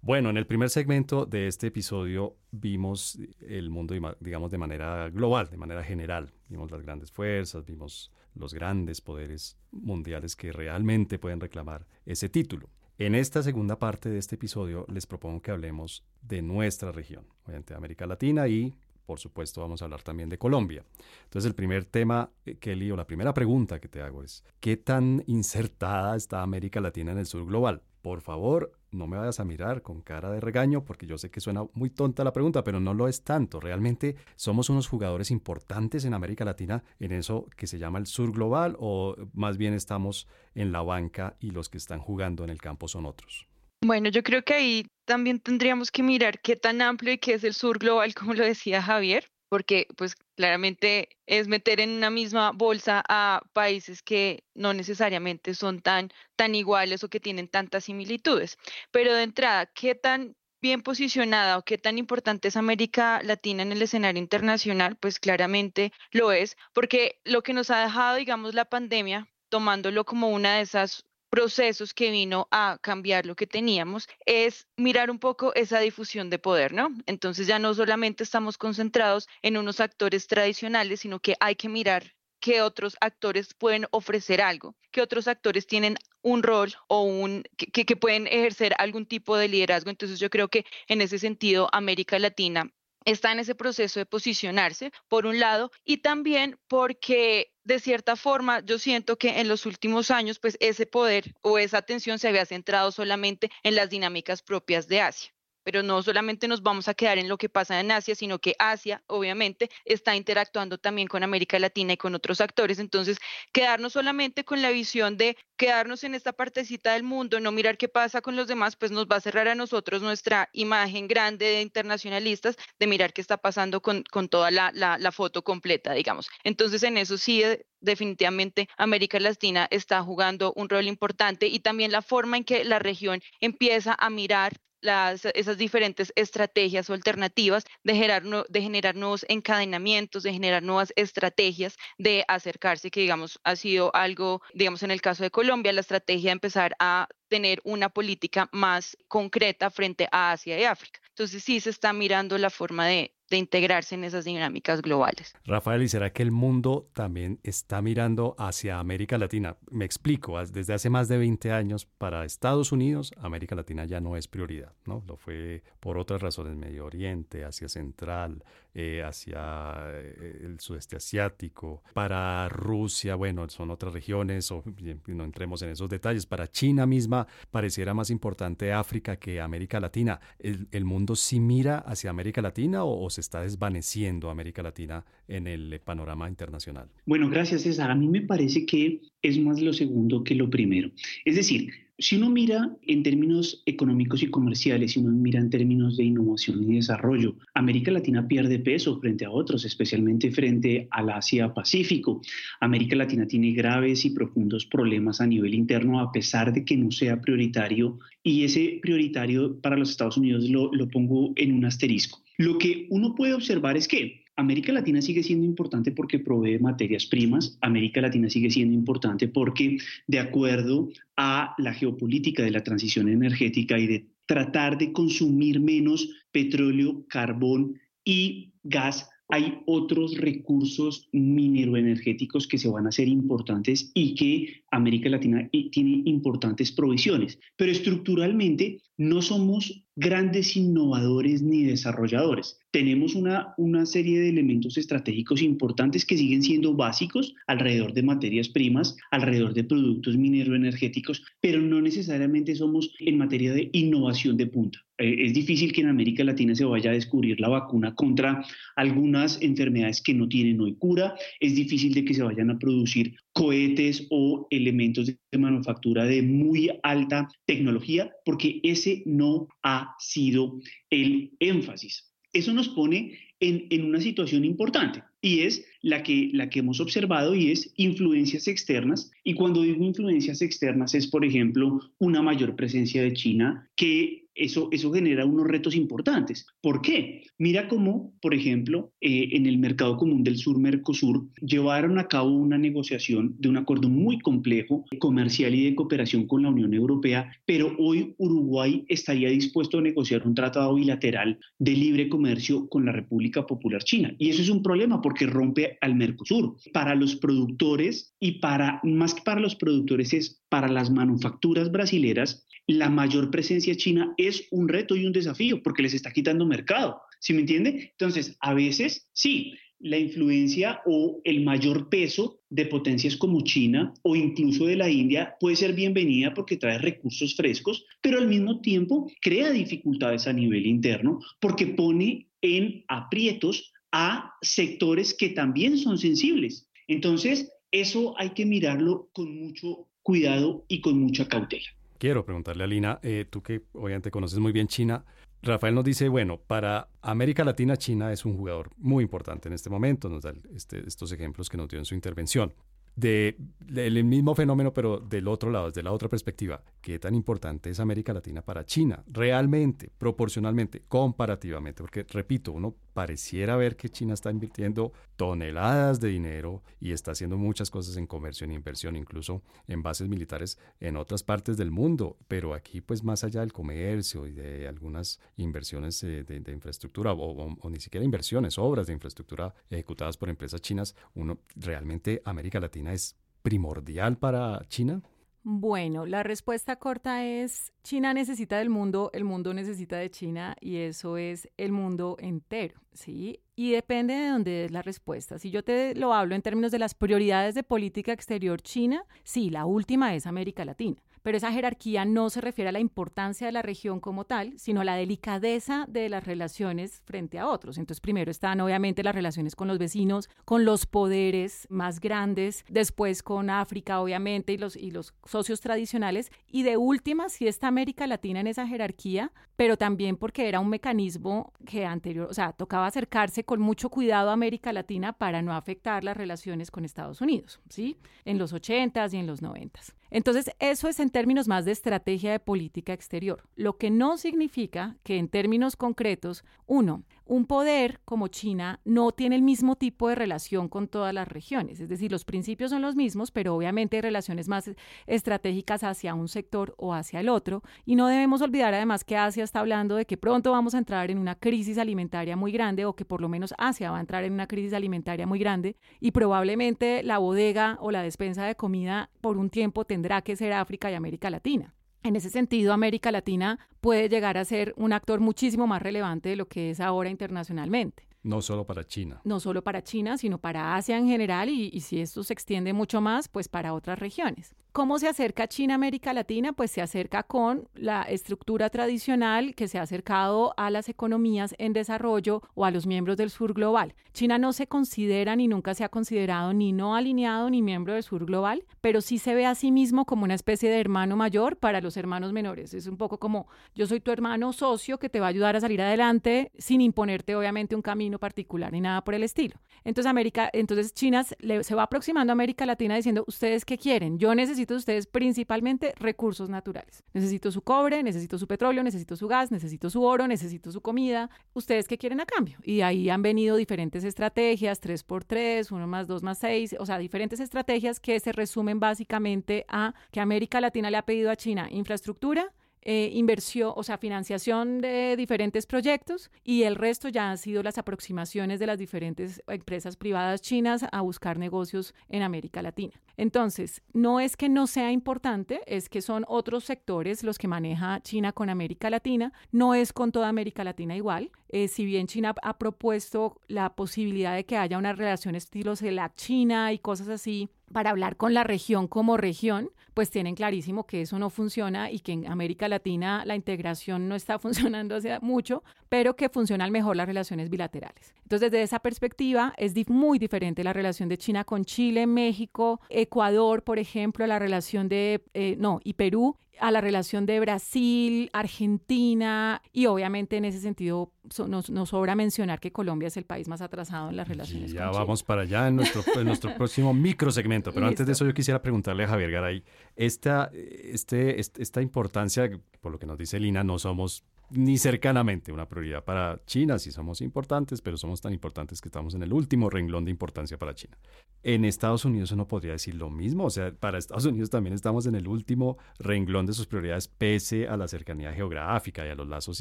Bueno, en el primer segmento de este episodio vimos el mundo, digamos, de manera global, de manera general. Vimos las grandes fuerzas, vimos los grandes poderes mundiales que realmente pueden reclamar ese título. En esta segunda parte de este episodio les propongo que hablemos de nuestra región, obviamente América Latina y por supuesto vamos a hablar también de Colombia. Entonces el primer tema, eh, Kelly, o la primera pregunta que te hago es, ¿qué tan insertada está América Latina en el sur global? Por favor, no me vayas a mirar con cara de regaño porque yo sé que suena muy tonta la pregunta, pero no lo es tanto. Realmente somos unos jugadores importantes en América Latina en eso que se llama el sur global o más bien estamos en la banca y los que están jugando en el campo son otros. Bueno, yo creo que ahí también tendríamos que mirar qué tan amplio y qué es el sur global, como lo decía Javier, porque pues claramente es meter en una misma bolsa a países que no necesariamente son tan, tan iguales o que tienen tantas similitudes. Pero de entrada, ¿qué tan bien posicionada o qué tan importante es América Latina en el escenario internacional? Pues claramente lo es, porque lo que nos ha dejado, digamos, la pandemia, tomándolo como una de esas procesos que vino a cambiar lo que teníamos es mirar un poco esa difusión de poder, ¿no? Entonces ya no solamente estamos concentrados en unos actores tradicionales, sino que hay que mirar qué otros actores pueden ofrecer algo, qué otros actores tienen un rol o un que, que, pueden ejercer algún tipo de liderazgo. Entonces yo creo que en ese sentido América Latina está en ese proceso de posicionarse, por un lado, y también porque de cierta forma yo siento que en los últimos años, pues ese poder o esa atención se había centrado solamente en las dinámicas propias de Asia pero no solamente nos vamos a quedar en lo que pasa en Asia, sino que Asia, obviamente, está interactuando también con América Latina y con otros actores. Entonces, quedarnos solamente con la visión de quedarnos en esta partecita del mundo, no mirar qué pasa con los demás, pues nos va a cerrar a nosotros nuestra imagen grande de internacionalistas, de mirar qué está pasando con, con toda la, la, la foto completa, digamos. Entonces, en eso sí eh, definitivamente América Latina está jugando un rol importante y también la forma en que la región empieza a mirar esas diferentes estrategias o alternativas de generar, de generar nuevos encadenamientos, de generar nuevas estrategias de acercarse, que digamos ha sido algo, digamos en el caso de Colombia, la estrategia de empezar a tener una política más concreta frente a Asia y África. Entonces sí se está mirando la forma de, de integrarse en esas dinámicas globales. Rafael, ¿y será que el mundo también está mirando hacia América Latina? Me explico, desde hace más de 20 años para Estados Unidos, América Latina ya no es prioridad, ¿no? Lo fue por otras razones, Medio Oriente, Asia Central, eh, hacia eh, el sudeste asiático. Para Rusia, bueno, son otras regiones, o, no entremos en esos detalles. Para China misma, pareciera más importante África que América Latina. ¿El, mundo sí mira hacia América Latina o, se está desvaneciendo América Latina en el panorama internacional? Bueno, gracias César. A mí me parece que es más lo segundo que lo primero. Es decir, si uno mira en términos económicos y comerciales, si uno mira en términos de innovación y desarrollo, América Latina pierde peso frente a otros, especialmente frente al Asia-Pacífico. América Latina tiene graves y profundos problemas a nivel interno, a pesar de que no sea prioritario, y ese prioritario para los Estados Unidos lo, lo pongo en un asterisco. Lo que uno puede observar es que América Latina sigue siendo importante porque provee materias primas. América Latina sigue siendo importante porque, de acuerdo a la geopolítica de la transición energética y de tratar de consumir menos petróleo, carbón y gas, hay otros recursos mineroenergéticos que se van a hacer importantes y que América Latina tiene importantes provisiones. Pero estructuralmente no somos grandes innovadores ni desarrolladores. Tenemos una, una serie de elementos estratégicos importantes que siguen siendo básicos alrededor de materias primas, alrededor de productos mineroenergéticos, pero no necesariamente somos en materia de innovación de punta. Eh, es difícil que en América Latina se vaya a descubrir la vacuna contra algunas enfermedades que no tienen hoy cura. Es difícil de que se vayan a producir cohetes o elementos de manufactura de muy alta tecnología, porque ese no ha sido el énfasis. Eso nos pone en, una situación importante y es la que, la que hemos observado y es influencias externas. Y cuando digo influencias externas es, por ejemplo, una mayor presencia de China que eso, eso genera unos retos importantes. ¿Por qué? Mira cómo, por ejemplo, eh, en el mercado común del sur Mercosur llevaron a cabo una negociación de un acuerdo muy complejo comercial y de cooperación con la Unión Europea, pero hoy Uruguay estaría dispuesto a negociar un tratado bilateral de libre comercio con la República Popular China. Y eso es un problema porque rompe al Mercosur. Para los productores y para, más que para los productores, es para las manufacturas brasileras, la mayor presencia china es un reto y un desafío porque les está quitando mercado. ¿Sí me entiende? Entonces, a veces sí, la influencia o el mayor peso de potencias como China o incluso de la India puede ser bienvenida porque trae recursos frescos, pero al mismo tiempo crea dificultades a nivel interno porque pone en aprietos a sectores que también son sensibles. Entonces, eso hay que mirarlo con mucho cuidado y con mucha cautela. Quiero preguntarle a Lina, eh, tú que obviamente conoces muy bien China, Rafael nos dice, bueno, para América Latina, China es un jugador muy importante en este momento, nos da este, estos ejemplos que nos dio en su intervención. De, del mismo fenómeno, pero del otro lado, desde la otra perspectiva, ¿qué tan importante es América Latina para China? Realmente, proporcionalmente, comparativamente, porque repito, uno pareciera ver que China está invirtiendo toneladas de dinero y está haciendo muchas cosas en comercio y inversión, incluso en bases militares en otras partes del mundo. Pero aquí, pues más allá del comercio y de algunas inversiones eh, de, infraestructura o, o, ni siquiera inversiones, obras de infraestructura ejecutadas por empresas chinas, uno realmente América Latina es primordial para China. Bueno, la respuesta corta es China necesita del mundo, el mundo necesita de China y eso es el mundo entero, ¿sí? Y depende de dónde es la respuesta. Si yo te lo hablo en términos de las prioridades de política exterior China, sí, la última es América Latina pero esa jerarquía no se refiere a la importancia de la región como tal, sino a la delicadeza de las relaciones frente a otros. Entonces, primero están obviamente las relaciones con los vecinos, con los poderes más grandes, después con África, obviamente, y los, y los socios tradicionales, y de última, sí está América Latina en esa jerarquía, pero también porque era un mecanismo que anterior, o sea, tocaba acercarse con mucho cuidado a América Latina para no afectar las relaciones con Estados Unidos, ¿sí? En los 80s y en los 90s. Entonces, eso es en términos más de estrategia de política exterior, lo que no significa que en términos concretos, uno, un poder como China no tiene el mismo tipo de relación con todas las regiones. Es decir, los principios son los mismos, pero obviamente hay relaciones más estratégicas hacia un sector o hacia el otro. Y no debemos olvidar además que Asia está hablando de que pronto vamos a entrar en una crisis alimentaria muy grande o que por lo menos Asia va a entrar en una crisis alimentaria muy grande y probablemente la bodega o la despensa de comida por un tiempo tendrá que ser África y América Latina. En ese sentido, América Latina puede llegar a ser un actor muchísimo más relevante de lo que es ahora internacionalmente. No solo para China. No solo para China, sino para Asia en general y, y si esto se extiende mucho más, pues para otras regiones. ¿Cómo se acerca China a América Latina? Pues se acerca con la estructura tradicional que se ha acercado a las economías en desarrollo o a los miembros del sur global. China no se considera ni nunca se ha considerado ni no alineado ni miembro del sur global, pero sí se ve a sí mismo como una especie de hermano mayor para los hermanos menores. Es un poco como yo soy tu hermano socio que te va a ayudar a salir adelante sin imponerte obviamente un camino particular ni nada por el estilo. Entonces América, entonces China se va aproximando a América Latina diciendo, ¿ustedes qué quieren? Yo necesito necesito ustedes principalmente recursos naturales. Necesito su cobre, necesito su petróleo, necesito su gas, necesito su oro, necesito su comida. ¿Ustedes qué quieren a cambio? Y ahí han venido diferentes estrategias, 3x3, 1 más 2 más 6, o sea, diferentes estrategias que se resumen básicamente a que América Latina le ha pedido a China infraestructura, eh, inversión, o sea, financiación de diferentes proyectos y el resto ya han sido las aproximaciones de las diferentes empresas privadas chinas a buscar negocios en América Latina. Entonces, no es que no sea importante, es que son otros sectores los que maneja China con América Latina, no es con toda América Latina igual. Eh, si bien China ha propuesto la posibilidad de que haya una relación estilo la China y cosas así, para hablar con la región como región, pues tienen clarísimo que eso no funciona y que en América Latina la integración no está funcionando hace mucho, pero que funcionan mejor las relaciones bilaterales. Entonces, desde esa perspectiva, es muy diferente la relación de China con Chile, México, Ecuador, por ejemplo, la relación de, eh, no, y Perú, a la relación de Brasil, Argentina y obviamente en ese sentido nos, sobra mencionar que Colombia es el país más atrasado en las relaciones. ya vamos para allá en nuestro, en nuestro próximo microsegmento, pero antes de eso yo quisiera preguntarle a Javier Garay, esta, este, esta importancia, por lo que nos dice Lina, no somos ni cercanamente una prioridad para China, si somos importantes, pero somos tan importantes que estamos en el último renglón de importancia para China. En Estados Unidos uno podría decir lo mismo, o sea, para Estados Unidos también estamos en el último renglón de sus prioridades pese a la cercanía geográfica y a los lazos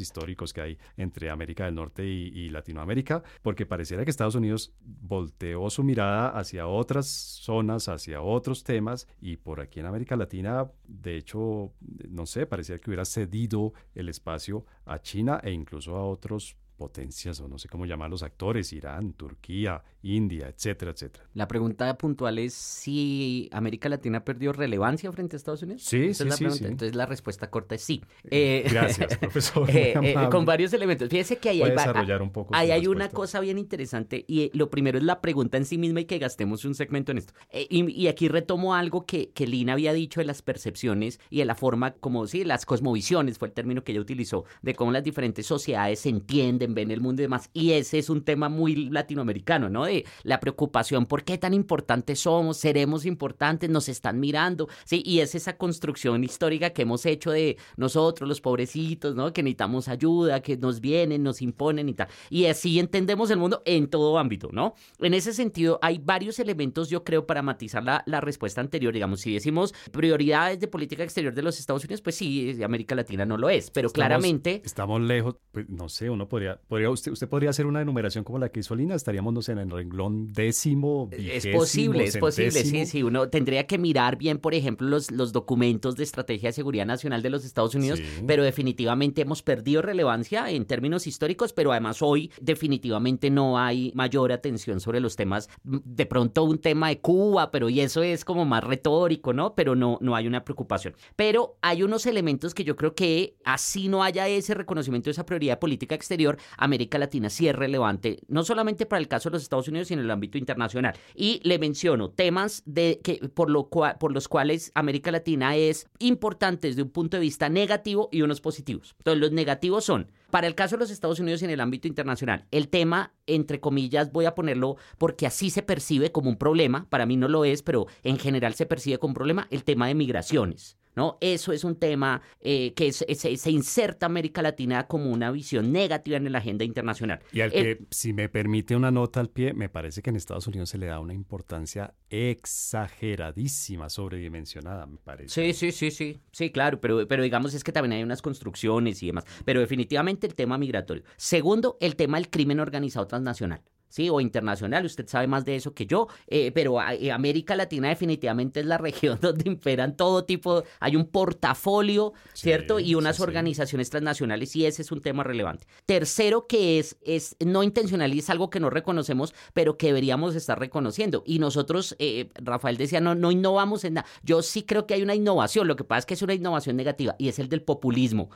históricos que hay entre América del Norte y, Latinoamérica, porque pareciera que Estados Unidos volteó su mirada hacia otras zonas, hacia otros temas, y por aquí en América Latina, de hecho, no sé, pareciera que hubiera cedido el espacio a China e incluso a otros potencias, o no sé cómo llamar los actores, Irán, Turquía, India, etcétera, etcétera. La pregunta puntual es si América Latina perdió relevancia frente a Estados Unidos. Sí, sí, sí, Entonces la respuesta corta es sí. Eh, Gracias, profesor. Eh, eh, con varios elementos. Fíjese que ahí hay, desarrollar un poco ahí hay una cosa bien interesante y lo primero es la pregunta en sí misma y que gastemos un segmento en esto. Y, aquí retomo algo que, que Lina había dicho de las percepciones y de la forma como, sí, las cosmovisiones fue el término que ella utilizó, de cómo las diferentes sociedades se entienden ven el mundo y demás. Y ese es un tema muy latinoamericano, ¿no? De la preocupación por qué tan importantes somos, seremos importantes, nos están mirando, ¿sí? Y es esa construcción histórica que hemos hecho de nosotros, los pobrecitos, ¿no? Que necesitamos ayuda, que nos vienen, nos imponen y tal. Y así entendemos el mundo en todo ámbito, ¿no? En ese sentido, hay varios elementos, yo creo, para matizar la, la respuesta anterior. Digamos, si decimos prioridades de política exterior de los Estados Unidos, pues sí, América Latina no lo es, pero claramente... Estamos lejos, pues no sé, uno podría, podría usted, usted podría hacer una enumeración como la que hizo Lina, estaríamos, no sé, en el renglón décimo, Es posible, es posible, sí, sí, uno tendría que mirar bien, por ejemplo, los, los documentos de estrategia de seguridad nacional de los Estados Unidos, pero definitivamente hemos perdido relevancia en términos históricos, pero además hoy definitivamente no hay mayor atención sobre los temas, de pronto un tema de Cuba, pero y eso es como más retórico, ¿no? Pero no, no hay una preocupación. Pero hay unos elementos que yo creo que así no haya ese reconocimiento de esa prioridad de política exterior, América Latina sí es relevante, no solamente para el caso de los Estados Unidos, sino en el ámbito internacional. Y le menciono temas de que por, lo por los cuales América Latina es importante desde un punto de vista negativo y unos positivos. Entonces, los negativos son para el caso de los Estados Unidos y en el ámbito internacional, el tema, entre comillas, voy a ponerlo porque así se percibe como un problema, para mí no lo es, pero en general se percibe como un problema, el tema de migraciones. ¿No? Eso es un tema eh, que se inserta América Latina como una visión negativa en la agenda internacional. Y al que, si me permite una nota al pie, me parece que en Estados Unidos se le da una importancia exageradísima, sobredimensionada, me parece. Sí, sí, sí, sí, sí, claro, pero, pero digamos es que también hay unas construcciones y demás, pero definitivamente el tema migratorio. Segundo, el tema del crimen organizado transnacional. ¿Sí? O internacional, usted sabe más de eso que yo, eh, pero eh, América Latina definitivamente es la región donde imperan todo tipo, hay un portafolio, ¿cierto? y unas organizaciones transnacionales y ese es un tema relevante. Tercero, que es, es no intencional y es algo que no reconocemos, pero que deberíamos estar reconociendo. Y nosotros, eh, Rafael decía, no, no innovamos en nada. Yo sí creo que hay una innovación, lo que pasa es que es una innovación negativa y es el del populismo.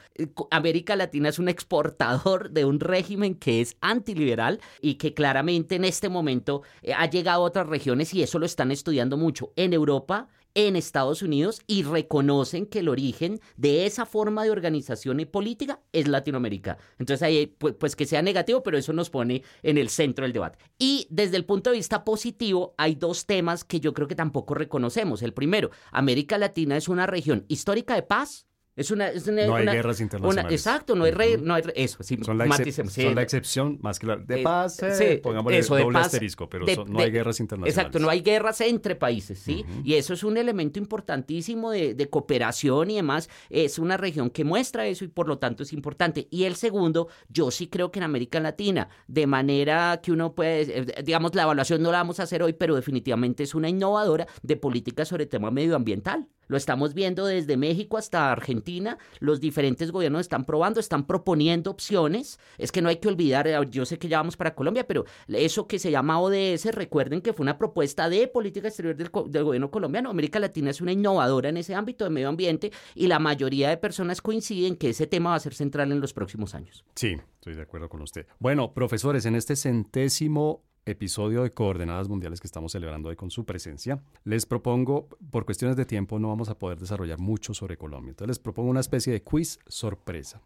América Latina es un exportador de un régimen que es antiliberal y que claramente en este momento eh, ha llegado a otras regiones y eso lo están estudiando mucho en Europa en Estados Unidos y reconocen que el origen de esa forma de organización y política es Latinoamérica. Entonces ahí, pues, pues, que sea negativo, pero eso nos pone en el centro del debate. Y desde el punto de vista positivo, hay dos temas que yo creo que tampoco reconocemos. El primero, América Latina es una región histórica de paz, es una, no hay guerras internacionales. exacto, no hay, re, no hay eso. Sí, son, la son, la excepción más que la de eh, paz. Eh, pongámosle eso, doble asterisco, pero no hay guerras internacionales. Exacto, no hay guerras entre países, ¿sí? Y eso es un elemento importantísimo de, de, cooperación y demás. Es una región que muestra eso y por lo tanto es importante. Y el segundo, yo sí creo que en América Latina, de manera que uno puede, eh, digamos, la evaluación no la vamos a hacer hoy, pero definitivamente es una innovadora de política sobre el tema medioambiental. Lo estamos viendo desde México hasta Argentina. Los diferentes gobiernos están probando, están proponiendo opciones. Es que no hay que olvidar, eh, yo sé que ya vamos para Colombia, pero eso que se llama ODS, recuerden que fue una propuesta de política exterior del, gobierno colombiano. América Latina es una innovadora en ese ámbito de medio ambiente y la mayoría de personas coinciden que ese tema va a ser central en los próximos años. Sí, estoy de acuerdo con usted. Bueno, profesores, en este centésimo episodio de Coordenadas Mundiales que estamos celebrando hoy con su presencia, les propongo, por cuestiones de tiempo no vamos a poder desarrollar mucho sobre Colombia, entonces les propongo una especie de quiz sorpresa.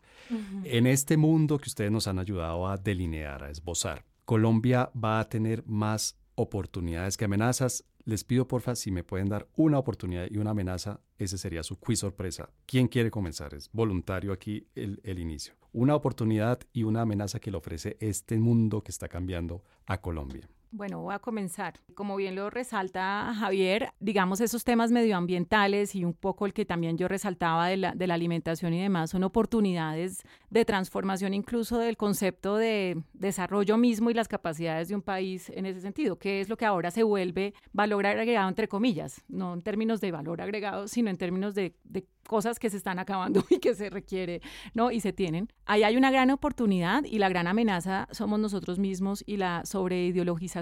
En este mundo que ustedes nos han ayudado a delinear, a esbozar, Colombia va a tener más oportunidades que amenazas. Les pido porfa si me pueden dar una oportunidad y una amenaza, ese sería su quiz sorpresa. ¿Quién quiere comenzar? Es voluntario aquí el, el inicio una oportunidad y una amenaza que le ofrece este mundo que está cambiando a Colombia. Bueno, voy a comenzar. Como bien lo resalta Javier, digamos esos temas medioambientales y un poco el que también yo resaltaba de la, alimentación y demás son oportunidades de transformación incluso del concepto de desarrollo mismo y las capacidades de un país en ese sentido, que es lo que ahora se vuelve valor agregado entre comillas, no en términos de valor agregado, sino en términos de, de cosas que se están acabando y que se requiere, ¿no? Y se tienen. Ahí hay una gran oportunidad y la gran amenaza somos nosotros mismos y la sobreideologización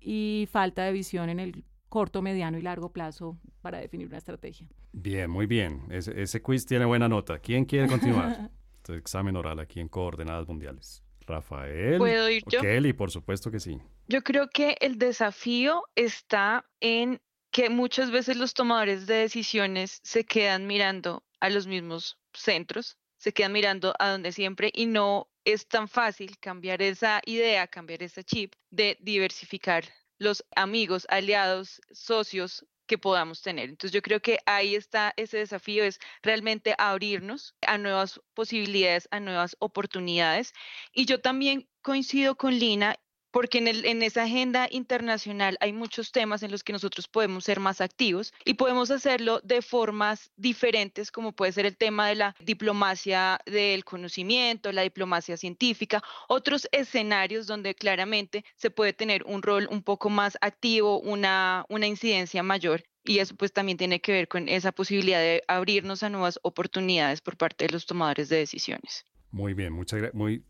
y falta de visión en el corto, mediano y largo plazo para definir una estrategia. Bien, muy bien. Ese, quiz tiene buena nota. ¿Quién quiere continuar? este examen oral aquí en Coordenadas Mundiales. Rafael. ¿Puedo ir yo? Kelly, por supuesto que sí. Yo creo que el desafío está en que muchas veces los tomadores de decisiones se quedan mirando a los mismos centros, se quedan mirando a donde siempre y no es tan fácil cambiar esa idea, cambiar ese chip de diversificar los amigos, aliados, socios que podamos tener. Entonces yo creo que ahí está ese desafío, es realmente abrirnos a nuevas posibilidades, a nuevas oportunidades. Y yo también coincido con Lina porque en, el, en, esa agenda internacional hay muchos temas en los que nosotros podemos ser más activos y podemos hacerlo de formas diferentes, como puede ser el tema de la diplomacia del conocimiento, la diplomacia científica, otros escenarios donde claramente se puede tener un rol un poco más activo, una, una incidencia mayor. Y eso pues también tiene que ver con esa posibilidad de abrirnos a nuevas oportunidades por parte de los tomadores de decisiones. Muy bien, muchas muy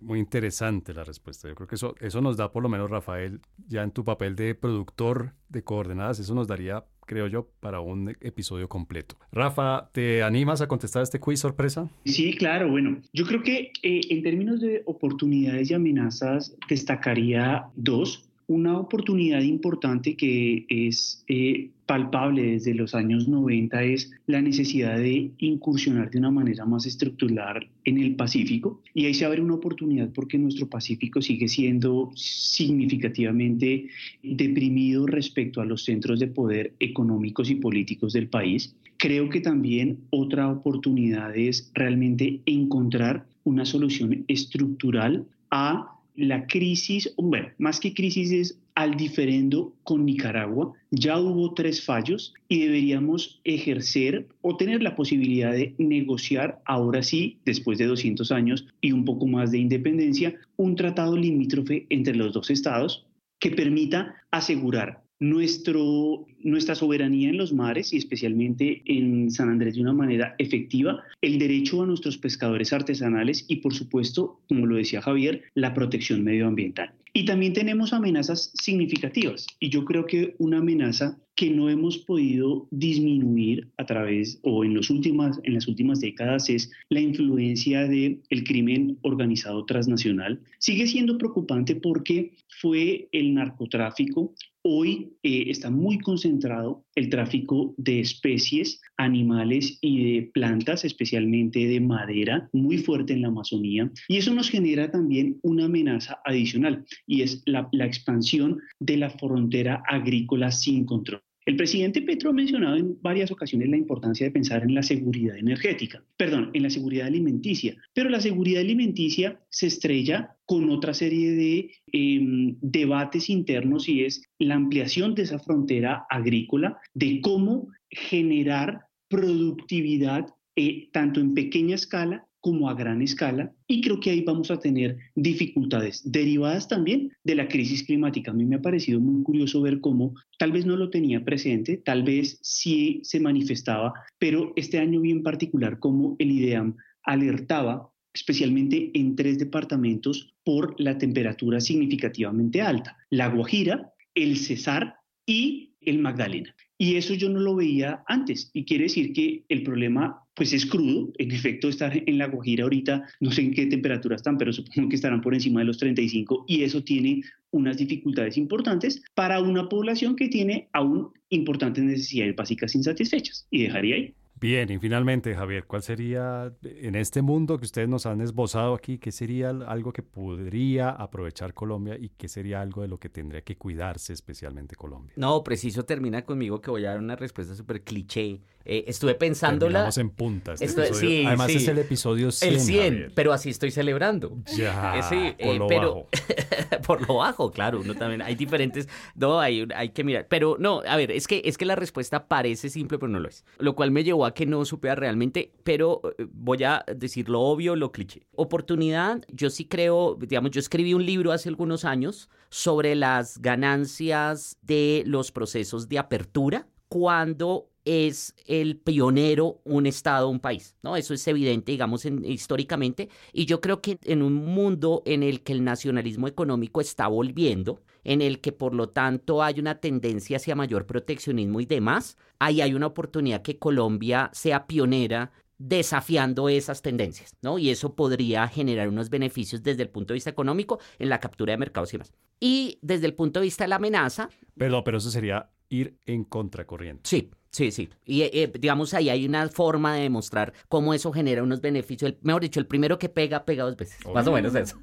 muy interesante la respuesta. Yo creo que eso, eso nos da, por lo menos, Rafael, ya en tu papel de productor de coordenadas, eso nos daría, creo yo, para un episodio completo. Rafa, ¿te animas a contestar este quiz sorpresa? Sí, claro. Bueno, yo creo que eh, en términos de oportunidades y amenazas destacaría dos. Una oportunidad importante que es eh, palpable desde los años 90 es la necesidad de incursionar de una manera más estructural en el Pacífico y ahí se abre una oportunidad porque nuestro Pacífico sigue siendo significativamente deprimido respecto a los centros de poder económicos y políticos del país. Creo que también otra oportunidad es realmente encontrar una solución estructural a la crisis, bueno, más que crisis es al diferendo con Nicaragua. Ya hubo tres fallos y deberíamos ejercer o tener la posibilidad de negociar, ahora sí, después de 200 años y un poco más de independencia, un tratado limítrofe entre los dos estados que permita asegurar nuestro, nuestra soberanía en los mares y especialmente en San Andrés de una manera efectiva, el derecho a nuestros pescadores artesanales y por supuesto, como lo decía Javier, la protección medioambiental. Y también tenemos amenazas significativas y yo creo que una amenaza que no hemos podido disminuir a través o en, los últimas, en las últimas décadas es la influencia del el crimen organizado transnacional. Sigue siendo preocupante porque fue el narcotráfico Hoy eh, está muy concentrado el tráfico de especies, animales y de plantas, especialmente de madera, muy fuerte en la Amazonía. Y eso nos genera también una amenaza adicional y es la expansión de la frontera agrícola sin control. El presidente Petro ha mencionado en varias ocasiones la importancia de pensar en la seguridad energética, perdón, en la seguridad alimenticia, pero la seguridad alimenticia se estrella con otra serie de em, debates internos y es la ampliación de esa frontera agrícola, de cómo generar productividad eh, tanto en pequeña escala como a gran escala y creo que ahí vamos a tener dificultades derivadas también de la crisis climática. A mí me ha parecido muy curioso ver cómo tal vez no lo tenía presente, tal vez sí se manifestaba, pero este año bien particular como el IDEAM alertaba especialmente en tres departamentos por la temperatura significativamente alta, La Guajira, el Cesar y el Magdalena. Y eso yo no lo veía antes. Y quiere decir que el problema pues es crudo. En efecto, estar en la Guajira ahorita, no sé en qué temperatura están, pero supongo que estarán por encima de los 35 y eso tiene unas dificultades importantes para una población que tiene aún importantes necesidades básicas insatisfechas. Y dejaría ahí. Bien, y finalmente, Javier, ¿cuál sería, en este mundo que ustedes nos han esbozado aquí, qué sería algo que podría aprovechar Colombia y qué sería algo de lo que tendría que cuidarse especialmente Colombia? No, preciso termina conmigo que voy a dar una respuesta súper cliché. Eh, estuve pensándola. Estamos en puntas. sí, Además es el episodio 100. El 100, pero así estoy celebrando. Ya, eh, por eh, lo bajo. por lo bajo, claro, uno también. Hay diferentes, no, hay, hay que mirar. Pero no, a ver, es que, es que la respuesta parece simple, pero no lo es. Lo cual me llevó que no supiera realmente, pero eh, voy a decir lo obvio, lo cliché. Oportunidad, yo sí creo, digamos, yo escribí un libro hace algunos años sobre las ganancias de los procesos de apertura cuando es el pionero un estado, un país, ¿no? Eso es evidente, digamos, históricamente, y yo creo que en un mundo en el que el nacionalismo económico está volviendo, en el que por lo tanto hay una tendencia hacia mayor proteccionismo y demás, ahí hay una oportunidad que Colombia sea pionera desafiando esas tendencias, ¿no? Y eso podría generar unos beneficios desde el punto de vista económico en la captura de mercados y más. Y desde el punto de vista de la amenaza... Perdón, pero eso sería ir en contracorriente. Sí, Sí, sí. Y eh, digamos, ahí hay una forma de demostrar cómo eso genera unos beneficios. mejor dicho, el primero que pega, pega dos veces. Más o menos eso.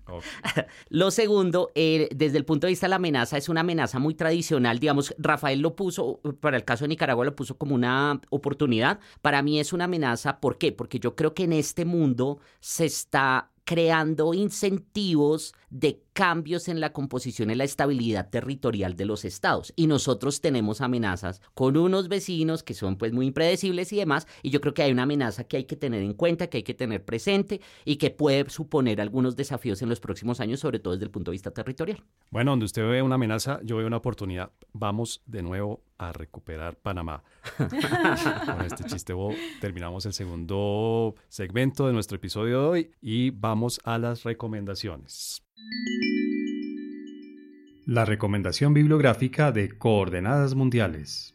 lo segundo, eh, desde el punto de vista de la amenaza, es una amenaza muy tradicional. Digamos, Rafael lo puso, para el caso de Nicaragua, lo puso como una oportunidad. Para mí es una amenaza. ¿Por qué? Porque yo creo que en este mundo se está creando incentivos de cambios en la composición y la estabilidad territorial de los estados. Y nosotros tenemos amenazas con unos vecinos que son pues muy impredecibles y demás. Y yo creo que hay una amenaza que hay que tener en cuenta, que hay que tener presente y que puede suponer algunos desafíos en los próximos años, sobre todo desde el punto de vista territorial. Bueno, donde usted ve una amenaza, yo veo una oportunidad. Vamos de nuevo a recuperar Panamá. Con este chiste terminamos el segundo segmento de nuestro episodio de hoy y vamos a las recomendaciones. La recomendación bibliográfica de Coordenadas Mundiales.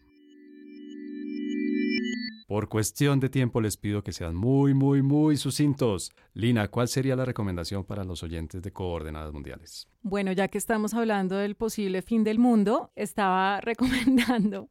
Por cuestión de tiempo les pido que sean muy, muy, muy sucintos. Lina, ¿cuál sería la recomendación para los oyentes de Coordenadas Mundiales? Bueno, ya que estamos hablando del posible fin del mundo, estaba recomendando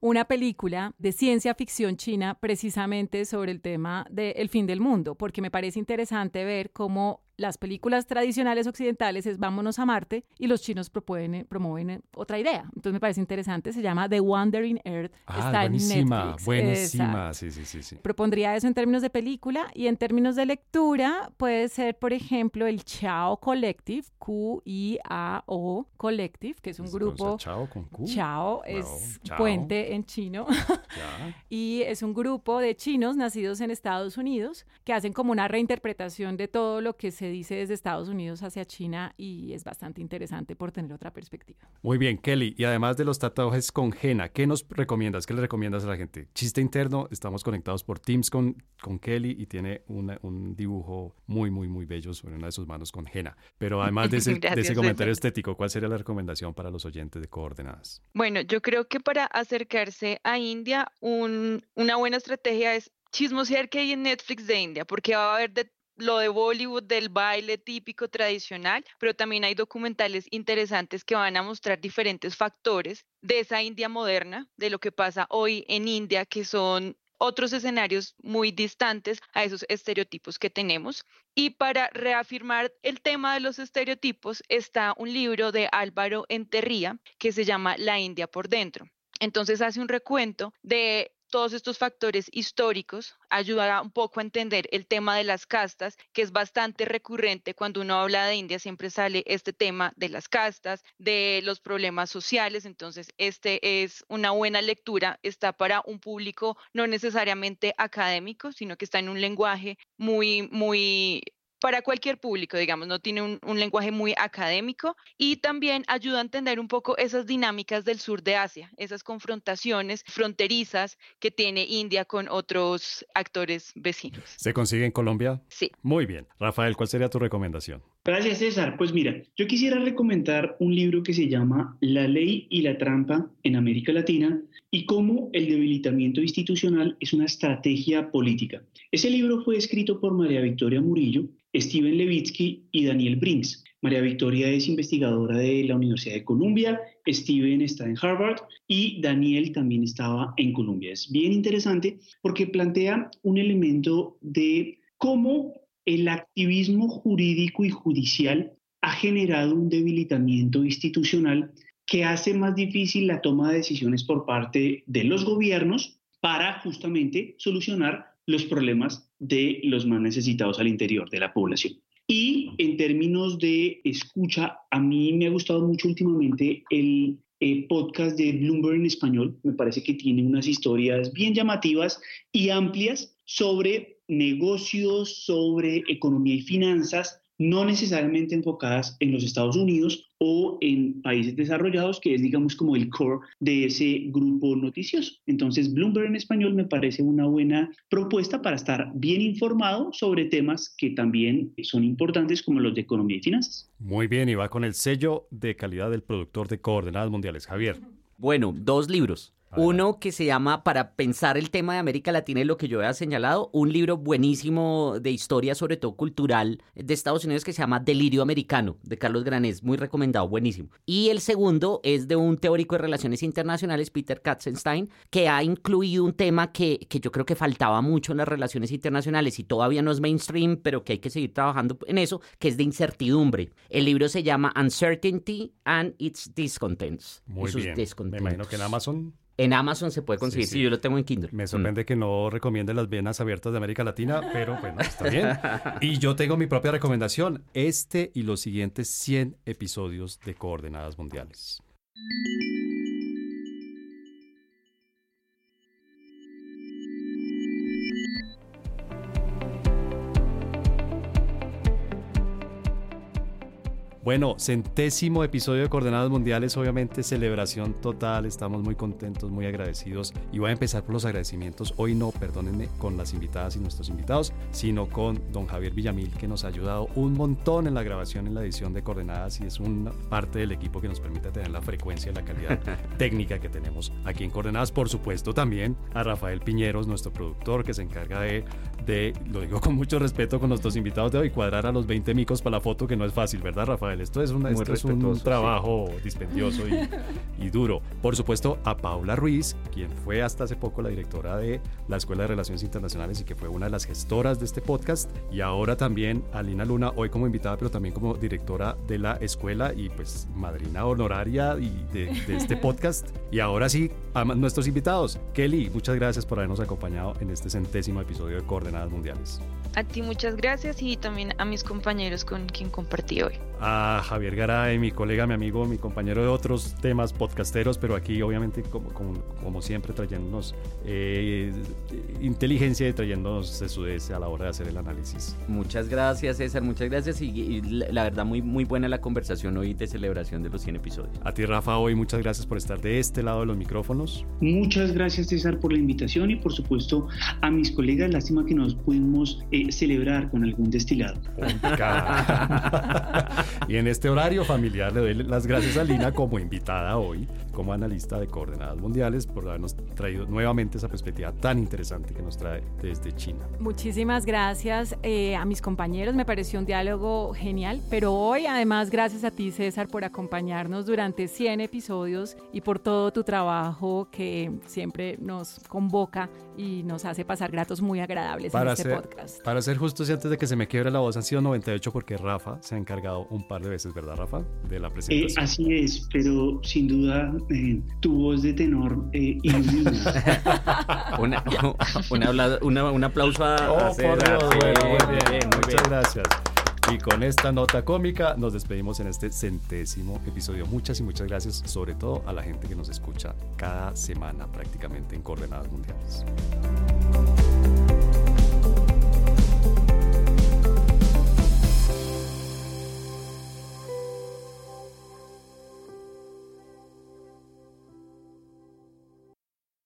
una película de ciencia ficción china precisamente sobre el tema del fin del mundo, porque me parece interesante ver cómo las películas tradicionales occidentales es vámonos a Marte y los chinos promueven, promueven otra idea. Entonces me parece interesante, se llama The Wandering Earth. Ah, está buenísima, en Netflix. buenísima, sí, sí, sí, sí. Propondría eso en términos de película y en términos de lectura puede ser, por ejemplo, el Chao Collective, Q-I-A-O Collective, que es un grupo... Chao con Q. Chao es puente en chino. y es un grupo de chinos nacidos en Estados Unidos que hacen como una reinterpretación de todo lo que se dice desde Estados Unidos hacia China y es bastante interesante por tener otra perspectiva. Muy bien, Kelly. Y además de los tatuajes con henna, ¿qué nos recomiendas? ¿Qué le recomiendas a la gente? Chiste interno, estamos conectados por Teams con, con Kelly y tiene un dibujo muy, muy, muy bello sobre una de sus manos con henna. Pero además de ese, de ese comentario estético, ¿cuál sería la recomendación para los oyentes de Coordenadas? Bueno, yo creo que para acercarse a India, un, una buena estrategia es chismosear que hay en Netflix de India, porque va a haber de lo de Bollywood, del baile típico tradicional, pero también hay documentales interesantes que van a mostrar diferentes factores de esa India moderna, de lo que pasa hoy en India, que son otros escenarios muy distantes a esos estereotipos que tenemos. Y para reafirmar el tema de los estereotipos está un libro de Álvaro Enterría que se llama La India por dentro. Entonces hace un recuento de todos estos factores históricos ayuda un poco a entender el tema de las castas, que es bastante recurrente. Cuando uno habla de India, siempre sale este tema de las castas, de los problemas sociales, entonces este es una buena lectura, está para un público no necesariamente académico, sino que está en un lenguaje muy, muy para cualquier público, digamos, no tiene un, lenguaje muy académico y también ayuda a entender un poco esas dinámicas del sur de Asia, esas confrontaciones fronterizas que tiene India con otros actores vecinos. ¿Se consigue en Colombia? Sí. Muy bien. Rafael, ¿cuál sería tu recomendación? Gracias, César. Pues mira, yo quisiera recomendar un libro que se llama La ley y la trampa en América Latina y cómo el debilitamiento institucional es una estrategia política. Ese libro fue escrito por María Victoria Murillo Steven Levitsky y Daniel Brinks. María Victoria es investigadora de la Universidad de Columbia, Steven está en Harvard y Daniel también estaba en Columbia. Es bien interesante porque plantea un elemento de cómo el activismo jurídico y judicial ha generado un debilitamiento institucional que hace más difícil la toma de decisiones por parte de los gobiernos para justamente solucionar los problemas de los más necesitados al interior de la población. Y en términos de escucha, a mí me ha gustado mucho últimamente el eh, podcast de Bloomberg en español. Me parece que tiene unas historias bien llamativas y amplias sobre negocios, sobre economía y finanzas, no necesariamente enfocadas en los Estados Unidos o en países desarrollados, que es, digamos, como el core de ese grupo noticioso. Entonces, Bloomberg en español me parece una buena propuesta para estar bien informado sobre temas que también son importantes como los de economía y finanzas. Muy bien, y va con el sello de calidad del productor de Coordenadas Mundiales, Javier. Bueno, dos libros. Uno que se llama, para pensar el tema de América Latina y lo que yo había señalado, un libro buenísimo de historia, sobre todo cultural, de Estados Unidos que se llama Delirio Americano, de Carlos Granés, muy recomendado, buenísimo. Y el segundo es de un teórico de relaciones internacionales, Peter Katzenstein, que ha incluido un tema que, que yo creo que faltaba mucho en las relaciones internacionales y todavía no es mainstream, pero que hay que seguir trabajando en eso, que es de incertidumbre. El libro se llama Uncertainty and its Discontents. Muy bien. Me imagino que en Amazon en Amazon se puede conseguir, sí, yo lo tengo en Kindle. Me sorprende que no recomiende las venas abiertas de América Latina, pero bueno, está bien. Y yo tengo mi propia recomendación, este y los siguientes 100 episodios de Coordenadas Mundiales. Bueno, centésimo episodio de Coordenadas Mundiales, obviamente celebración total, estamos muy contentos, muy agradecidos y voy a empezar por los agradecimientos, hoy no, perdónenme, con las invitadas y nuestros invitados, sino con don Javier Villamil que nos ha ayudado un montón en la grabación, en la edición de Coordenadas y es una parte del equipo que nos permite tener la frecuencia y la calidad técnica que tenemos aquí en Coordenadas, por supuesto también a Rafael Piñeros, nuestro productor que se encarga de, de lo digo con mucho respeto con nuestros invitados de hoy, cuadrar a los 20 micos para la foto que no es fácil, ¿verdad Rafael? Esto es, un, esto es un trabajo dispendioso y, duro. Por supuesto, a Paula Ruiz, quien fue hasta hace poco la directora de la Escuela de Relaciones Internacionales y que fue una de las gestoras de este podcast. Y ahora también a Lina Luna, hoy como invitada, pero también como directora de la escuela y pues madrina honoraria y de, de este podcast. Y ahora sí, a nuestros invitados. Kelly, muchas gracias por habernos acompañado en este centésimo episodio de Coordenadas Mundiales. A ti muchas gracias y también a mis compañeros con quien compartí hoy. A Javier Garay, mi colega, mi amigo, mi compañero de otros temas podcasteros, pero aquí obviamente como, como, siempre trayéndonos eh, inteligencia y trayéndonos de sudeste a la hora de hacer el análisis. Muchas gracias César, muchas gracias y, la, verdad muy, muy buena la conversación hoy de celebración de los 100 episodios. A ti Rafa, hoy muchas gracias por estar de este lado de los micrófonos. Muchas gracias César por la invitación y por supuesto a mis colegas, lástima que nos pudimos... Eh, celebrar con algún destilado. y en este horario familiar le doy las gracias a Lina como invitada hoy, como analista de coordenadas mundiales, por habernos traído nuevamente esa perspectiva tan interesante que nos trae desde China. Muchísimas gracias eh, a mis compañeros, me pareció un diálogo genial, pero hoy además gracias a ti César por acompañarnos durante 100 episodios y por todo tu trabajo que siempre nos convoca y nos hace pasar gratos muy agradables en este podcast. Para ser justos y antes de que se me quiebre la voz, han sido 98 porque Rafa se ha encargado un par de veces, ¿verdad, Rafa? De la eh, presentación. así es, pero sin duda eh, tu voz de tenor eh, una, un aplauso a, oh, muy bien, muchas gracias. Y con esta nota cómica nos despedimos en este centésimo episodio. Muchas y muchas gracias, sobre todo a la gente que nos escucha cada semana prácticamente en Coordenadas Mundiales.